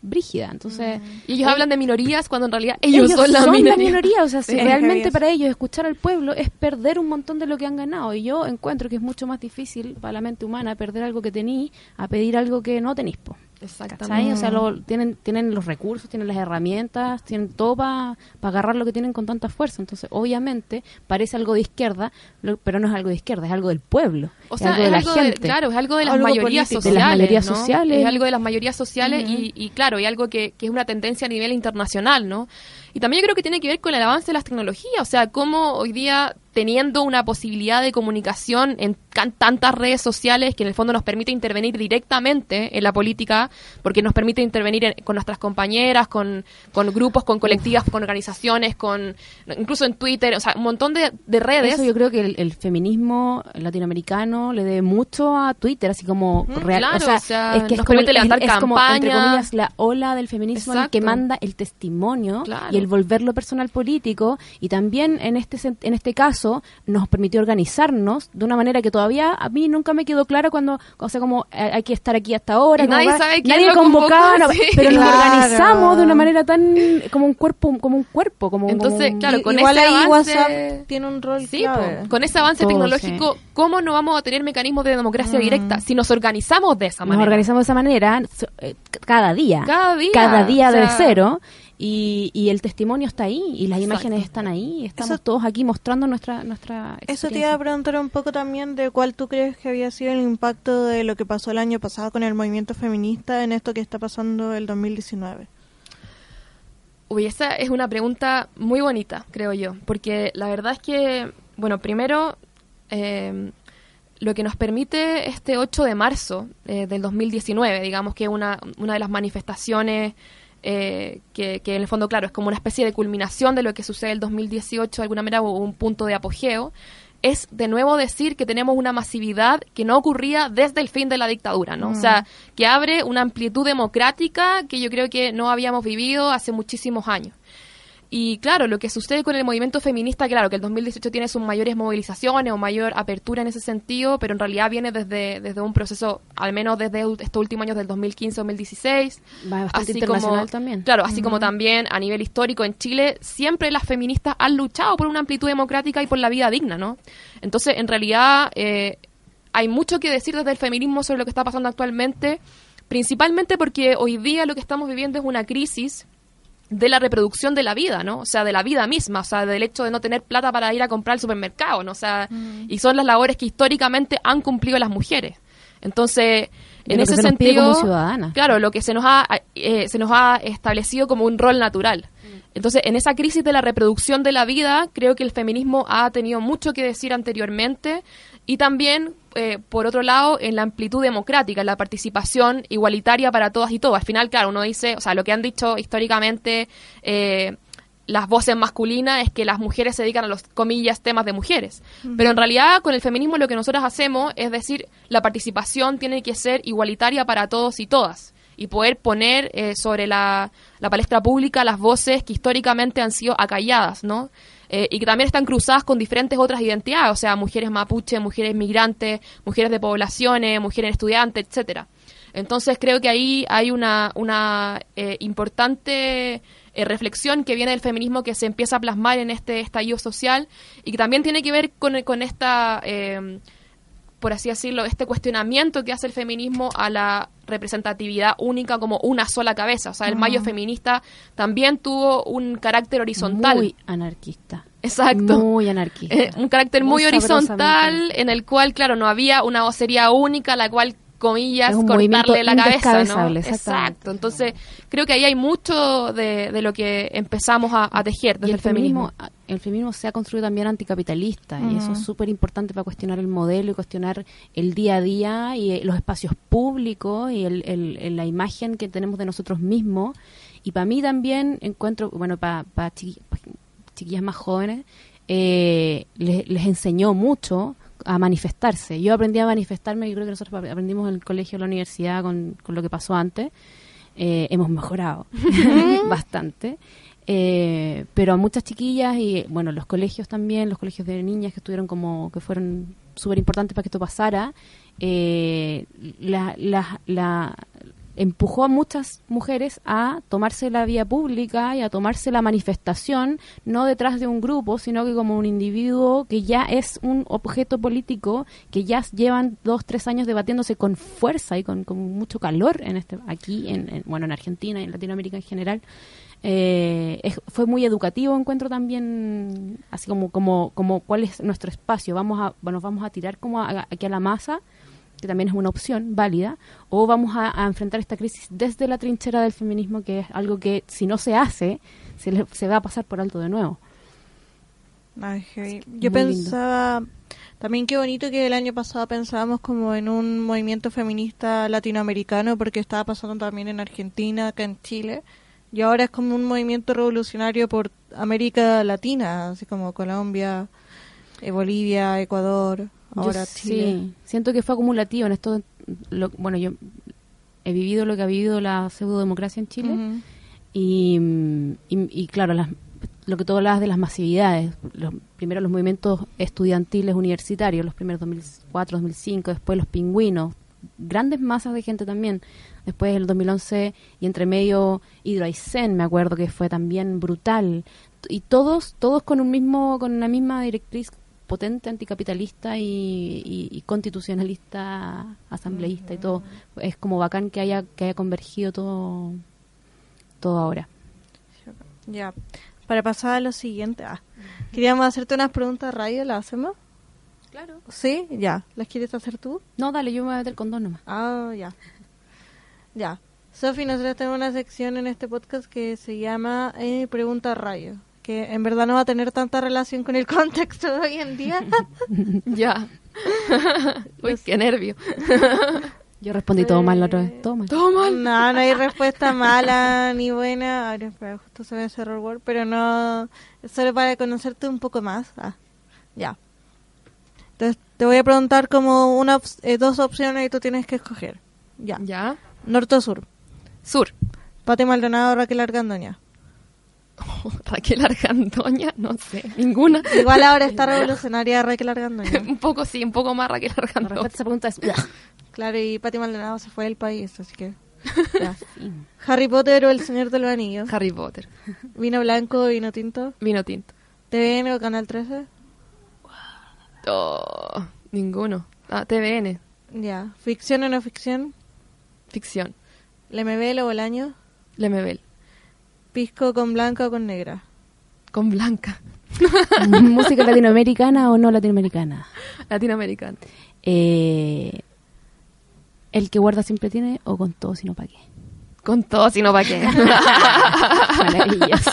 brígida. Entonces, Y ellos hablan de minorías cuando en realidad ellos, son, la, la minoría. minoría. O sea, si Sí, realmente para ellos escuchar al pueblo es perder un montón de lo que han ganado. Y yo encuentro que es mucho más difícil para la mente humana perder algo que tení a pedir algo que no tenís. po. Exactamente. ¿Cachai? O sea, lo- tienen, tienen los recursos, tienen las herramientas, tienen todo para agarrar lo que tienen con tanta fuerza. Entonces, obviamente, parece algo de izquierda, lo- pero no es algo de izquierda, es algo del pueblo. O es sea, algo es de la algo de, gente. claro, es algo de las Algo mayorías político. De las sociales. mayorías ¿no? sociales. Es algo de las mayorías sociales y, y, claro, y algo que, que es una tendencia a nivel internacional, ¿no? Y también yo creo que tiene que ver con el avance de las tecnologías, o sea, cómo hoy día teniendo una posibilidad de comunicación en tantas redes sociales que en el fondo nos permite intervenir directamente en la política, porque nos permite intervenir en- con nuestras compañeras, con, con grupos, con colectivas, con organizaciones, con incluso en Twitter, o sea, un montón de, de redes. Eso yo creo que el, el feminismo latinoamericano le debe mucho a Twitter, así como real, claro, o sea, o sea, es que es nos como, permite levantar es, es como, entre comillas, la ola del feminismo en el que manda el testimonio Claro. y el volverlo personal político y también en este en este caso nos permitió organizarnos de una manera que todavía a mí nunca me quedó claro cuando, o sea, como eh, hay que estar aquí hasta ahora, nadie sabe quién nadie lo convocaba, convocó, no, sí. pero nos organizamos de una manera tan como un cuerpo, como un cuerpo, como Entonces, como un- claro, con Igual ese ahí avance- WhatsApp tiene un rol Sí, clave. con ese avance Todo, tecnológico, ¿cómo no vamos a tener mecanismos de democracia Mm. directa si nos organizamos de esa nos manera? organizamos de esa manera eh, cada día. Cada día, Cada día o de cero. Y, y el testimonio está ahí y las Exacto. imágenes están ahí. Estamos Eso- todos aquí mostrando nuestra nuestra Eso te iba a experiencia. preguntar un poco también de cuál tú crees que había sido el impacto de lo que pasó el año pasado con el movimiento feminista en esto que está pasando el 2019. Uy, esa es una pregunta muy bonita, creo yo, porque la verdad es que, bueno, primero, eh, lo que nos permite este 8 de marzo eh, del 2019, digamos que una, una de las manifestaciones eh, que, que en el fondo, claro, es como una especie de culminación de lo que sucede el 2018, de alguna manera, o un punto de apogeo, es de nuevo decir que tenemos una masividad que no ocurría desde el fin de la dictadura, ¿no? O sea, que abre una amplitud democrática que yo creo que no habíamos vivido hace muchísimos años. Y claro, lo que sucede con el movimiento feminista, claro, que el 2018 tiene sus mayores movilizaciones o mayor apertura en ese sentido, pero en realidad viene desde, desde un proceso, al menos desde estos últimos años del 2015-2016. Va bastante Así internacional como, también. Claro, así como también a nivel histórico en Chile, siempre las feministas han luchado por una amplitud democrática y por la vida digna, ¿no? Entonces, en realidad, eh, hay mucho que decir desde el feminismo sobre lo que está pasando actualmente, principalmente porque hoy día lo que estamos viviendo es una crisis de la reproducción de la vida, ¿no? O sea, de la vida misma, o sea, del hecho de no tener plata para ir a comprar al supermercado, ¿no? O sea, y son las labores que históricamente han cumplido las mujeres. Entonces, De en ese se sentido, claro, lo que se nos ha eh, se nos ha establecido como un rol natural. Entonces, en esa crisis de la reproducción de la vida, creo que el feminismo ha tenido mucho que decir anteriormente y también, eh, por otro lado, en la amplitud democrática, en la participación igualitaria para todas y todos. Al final, claro, uno dice, o sea, lo que han dicho históricamente eh, las voces masculinas es que las mujeres se dedican a los, comillas, temas de mujeres. Pero en realidad, con el feminismo lo que nosotros hacemos es decir, la participación tiene que ser igualitaria para todos y todas y poder poner eh, sobre la, la palestra pública las voces que históricamente han sido acalladas, ¿no? Eh, y que también están cruzadas con diferentes otras identidades, o sea, mujeres mapuche, mujeres migrantes, mujeres de poblaciones, mujeres estudiantes, etcétera. Entonces creo que ahí hay una, una eh, importante eh, reflexión que viene del feminismo que se empieza a plasmar en este estallido social y que también tiene que ver con, con esta, eh, por así decirlo, este cuestionamiento que hace el feminismo a la representatividad única como una sola cabeza. O sea, el mayo feminista también tuvo un carácter horizontal. Muy anarquista. Exacto. Muy anarquista. Eh, un carácter muy, Muy horizontal en el cual, claro, no había una vocería única a la cual comillas cortarle la cabeza, ¿no? Exacto. Entonces, creo que ahí hay mucho de, de lo que empezamos a, a tejer Y desde el el feminismo. feminismo, el feminismo se ha construido también anticapitalista y eso es súper importante para cuestionar el modelo y cuestionar el día a día y eh, los espacios públicos y el, la imagen que tenemos de nosotros mismos. Y para mí también encuentro, bueno, para chiquillas más jóvenes, eh, les, les enseñó mucho a manifestarse. Yo aprendí a manifestarme, yo creo que nosotros aprendimos en el colegio, en la universidad, con, con lo que pasó antes. Eh, hemos mejorado bastante. Eh, pero a muchas chiquillas y bueno, los colegios también, los colegios de niñas que estuvieron como, que fueron súper importantes para que esto pasara, eh, la, la, la- empujó a muchas mujeres a tomarse la vía pública y a tomarse la manifestación, no detrás de un grupo, sino que como un individuo que ya es un objeto político, que ya llevan dos, tres años debatiéndose con fuerza y con, con mucho calor en este aquí, en, en- bueno, en Argentina y en Latinoamérica en general. Eh, es- fue muy educativo encuentro también así como como como cuál es nuestro espacio vamos a bueno vamos a tirar como aquí a la masa que también es una opción válida, o vamos a, a enfrentar esta crisis desde la trinchera del feminismo, que es algo que si no se hace, se, le- se va a pasar por alto de nuevo. Ay. Yo lindo. pensaba también qué bonito que el año pasado pensábamos como en un movimiento feminista latinoamericano porque estaba pasando también en Argentina, acá en Chile y ahora es como un movimiento revolucionario por América Latina, así como Colombia, eh, Bolivia, Ecuador, ahora Yo Chile. Sí, siento que fue acumulativo en esto. lo- bueno, yo he vivido lo que ha vivido la pseudodemocracia en Chile. Y, y claro, las, lo que tú hablabas de las masividades, los, primero los movimientos estudiantiles universitarios, los primeros 2004, 2005, después los pingüinos, grandes masas de gente también. Después el 2011 y entre medio Hidroaicén, me acuerdo que fue también brutal. Y todos, todos con un mismo, con una misma directriz potente anticapitalista y, y- y constitucionalista, asambleísta y todo. Es como bacán que haya, que haya convergido todo, todo ahora. Ya. Para pasar a lo siguiente. Ah, queríamos hacerte unas preguntas radio, ¿las hacemos? Claro. ¿Sí? Ya. ¿Las quieres hacer tú? No, dale, yo me voy a meter con dos nomás. Ah, ya. Ya. Sofi, nosotros tenemos una sección en este podcast que se llama eh, Pregunta Radio, que en verdad no va a tener tanta relación con el contexto de hoy en día. Ya. Uy, qué nervio. Yo respondí todo mal la otra vez. Todo mal. Todo mal. No, no hay respuesta mala ni buena. Ahora, espera, justo se me cerró el Word, pero no. Solo para conocerte un poco más. Ah, ya. Entonces, te voy a preguntar como una, op- eh, dos opciones y tú tienes que escoger. Ya. Ya. Norte o sur. Sur. Pati Maldonado Raquel Argandoña. Raquel Argandoña, no sé, ninguna. Igual ahora está revolucionaria Raquel Argandoña. un poco sí, un poco más Raquel La Argandoña. respuesta a esa pregunta es... Claro, y Pati Maldonado se fue del país, así que. Harry Potter o El Señor de los Anillos. Harry Potter. Vino blanco o vino tinto. Vino tinto. TVN o Canal 13. Oh, ninguno. Ah, TVN. Ya. Ficción o no ficción. Ficción. Lemebel o Bolaño. Lemebel. Pisco con blanca o con negra. Con Blanca. ¿Música latinoamericana o no latinoamericana? Latinoamericana. Eh, ¿El que guarda siempre tiene o con todo sino para qué? Con todo, si no, ¿para qué? Maravilloso.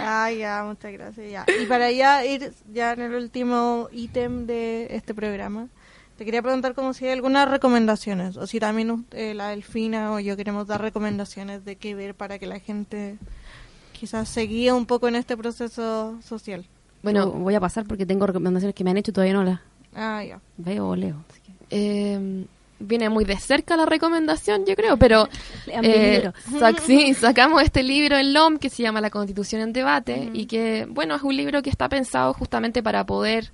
Ah, ya, muchas gracias. Ya. Y para ya ir ya en el último ítem de este programa, te quería preguntar como si hay algunas recomendaciones, o si también eh, la Delfina o yo queremos dar recomendaciones de qué ver para que la gente quizás se guíe un poco en este proceso social. Bueno, voy a pasar porque tengo recomendaciones que me han hecho y todavía no las Ah, ya. veo o leo. así que- eh, viene muy de cerca la recomendación, yo creo, pero eh, libro. sac- sí, sacamos este libro en LOM que se llama La Constitución en Debate y que, bueno, es un libro que está pensado justamente para poder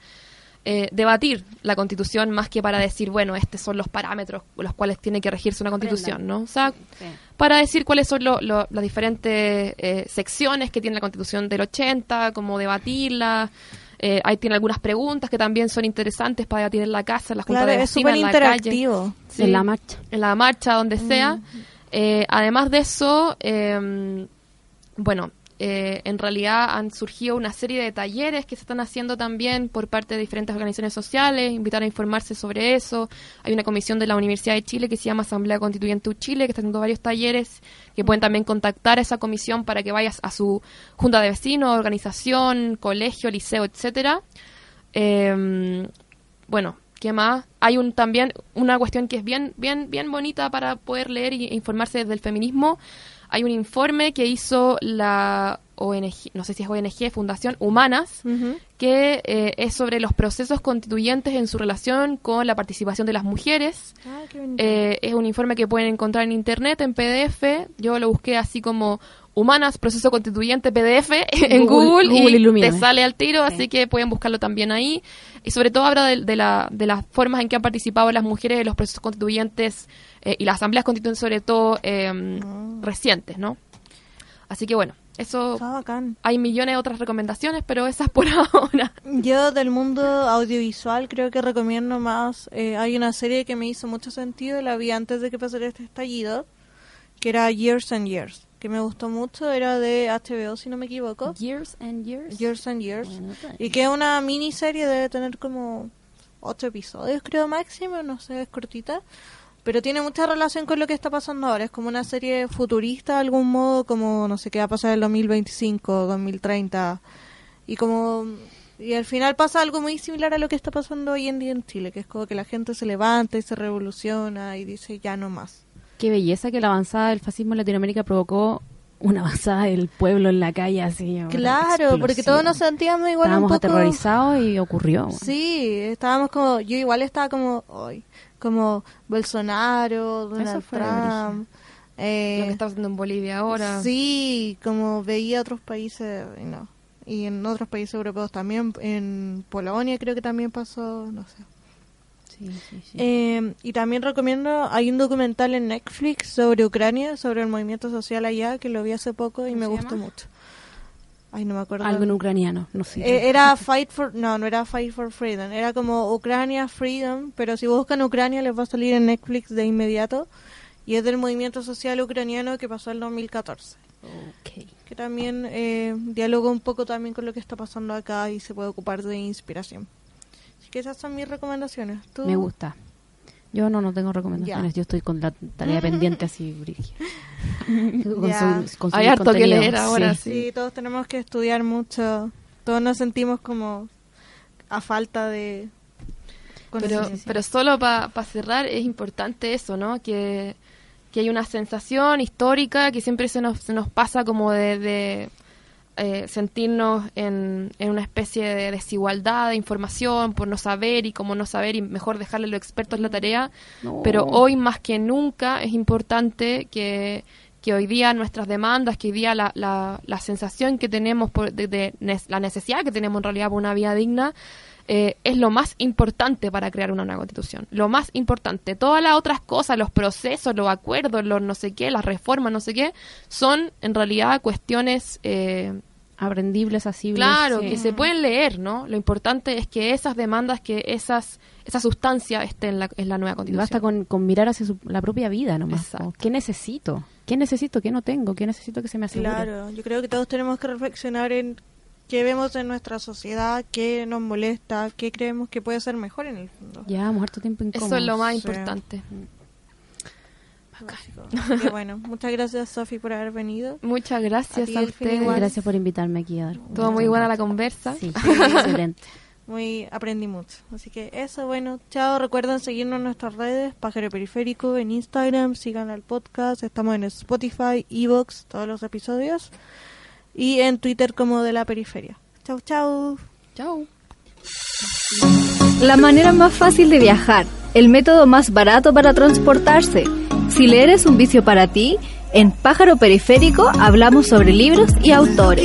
eh, debatir la Constitución más que para decir, bueno, estos son los parámetros con los cuales tiene que regirse una Constitución, ¿no? O sea, Sí. para decir cuáles son lo- lo- las diferentes eh, secciones que tiene la Constitución del 80, cómo debatirla. Eh, ahí tiene algunas preguntas que también son interesantes para debatir en la casa, en la junta Claro, de es vecinos, súper en la calle. Sí, En la marcha. En la marcha, donde sea. Eh, además de eso, eh, bueno, eh, en realidad han surgido una serie de talleres que se están haciendo también por parte de diferentes organizaciones sociales, invitar a informarse sobre eso. Hay una comisión de la Universidad de Chile que se llama Asamblea Constituyente Chile, que está haciendo varios talleres, que pueden también contactar a esa comisión para que vayas a su junta de vecinos, organización, colegio, liceo, etcétera. Eh, bueno, ¿qué más? Hay un también una cuestión que es bien bien bien bonita para poder leer e informarse desde el feminismo. Hay un informe que hizo la ONG, no sé si es ONG, Fundación Humanas, que eh, es sobre los procesos constituyentes en su relación con la participación de las mujeres. Ah. Eh, es un informe que pueden encontrar en internet, en PDF. Yo lo busqué así como Humanas, proceso constituyente PDF en Google- Google, Google y te sale al tiro, Sí. así que pueden buscarlo también ahí. Y sobre todo habla de, de la, de las formas en que han participado las mujeres en los procesos constituyentes eh, y las asambleas constituyentes sobre todo eh, recientes, ¿no? Así que bueno, eso... Está bacán. Hay millones de otras recomendaciones, pero esas por ahora. Yo del mundo audiovisual creo que recomiendo más. eh, hay una serie que me hizo mucho sentido, la vi antes de que pasara este estallido, que era Years and Years, que me gustó mucho, era de HBO si no me equivoco. Years and years. Years and Years. Bueno, Y que es una miniserie, debe tener como ocho episodios creo máximo, no sé, es cortita. Pero tiene mucha relación con lo que está pasando ahora. Es como una serie futurista de algún modo, como no sé qué va a pasar en el 2025, 2030. Y como. Y al final pasa algo muy similar a lo que está pasando hoy en día en Chile, que es como que la gente se levanta y se revoluciona y dice ya no más. Qué belleza que la avanzada del fascismo en Latinoamérica provocó una avanzada del pueblo en la calle así. Claro, porque todos nos sentíamos igual Estábamos un poco... aterrorizados y ocurrió. Sí, estábamos como, yo igual estaba como, hoy, como Bolsonaro, Donald Trump, Eh, Lo que está pasando en Bolivia ahora. Sí, como veía otros países, y no. Y en otros países europeos también, en Polonia creo que también pasó, no sé. Sí, sí, sí. Eh, y también recomiendo, hay un documental en Netflix sobre Ucrania, sobre el movimiento social allá, que lo vi hace poco y ¿Cómo me gustó mucho. Ay, no me acuerdo. Algo en ucraniano, no sé. Eh, era Fight for, no, no era Fight for Freedom, era como Ucrania Freedom, pero si buscan Ucrania les va a salir en Netflix de inmediato y es del movimiento social ucraniano que pasó en 2014, Ok. que también eh, dialoga un poco también con lo que está pasando acá y se puede ocupar de inspiración. Así que esas son mis recomendaciones. ¿Tú? Me gusta. Yo no, no tengo recomendaciones. Ya. Yo estoy con la tarea pendiente así, consumir Hay harto que leer ahora, sí. Sí, todos tenemos que estudiar mucho. Todos nos sentimos como a falta de Pero, pero solo para cerrar es importante eso, ¿no? Que, que hay una sensación histórica que siempre se nos, se nos pasa como de, de, eh, sentirnos en, en una especie de desigualdad de información por no saber y como no saber y mejor dejarle a los expertos la tarea. No. Pero hoy más que nunca es importante que, que hoy día nuestras demandas, que hoy día la, la, la sensación que tenemos por, de, de la necesidad que tenemos en realidad por una vida digna, eh, es lo más importante para crear una nueva constitución. Lo más importante. Todas las otras cosas, los procesos, los acuerdos, los no sé qué, las reformas, no sé qué, son en realidad cuestiones, eh, Aprendibles, así. claro, que se pueden leer, ¿no? Lo importante es que esas demandas, que esas, esa sustancia esté en la, en la nueva constitución. Basta con, con mirar hacia su- la propia vida nomás. Exacto. ¿Qué necesito? ¿Qué necesito? ¿Qué no tengo? ¿Qué necesito que se me asegure? Claro, yo creo que todos tenemos que reflexionar en qué vemos en nuestra sociedad, qué nos molesta, qué creemos que puede ser mejor en el fondo. Llevamos harto tiempo incómodos. Eso es lo más Sí. importante. Bueno, muchas gracias Sofi por haber venido. Muchas gracias A ti, a. Gracias por invitarme aquí a dar. Todo muy buena la conversa. Sí, excelente. Muy aprendí mucho. Así que eso, bueno, chao. Recuerden seguirnos en nuestras redes, Pájaro Periférico, en Instagram, sigan al podcast, estamos en Spotify, Evox, todos los episodios. Y en Twitter como de la periferia. Chau, chau. Chao. La manera más fácil de viajar, el método más barato para transportarse. Si leer es un vicio para ti, en Pájaro Periférico hablamos sobre libros y autores.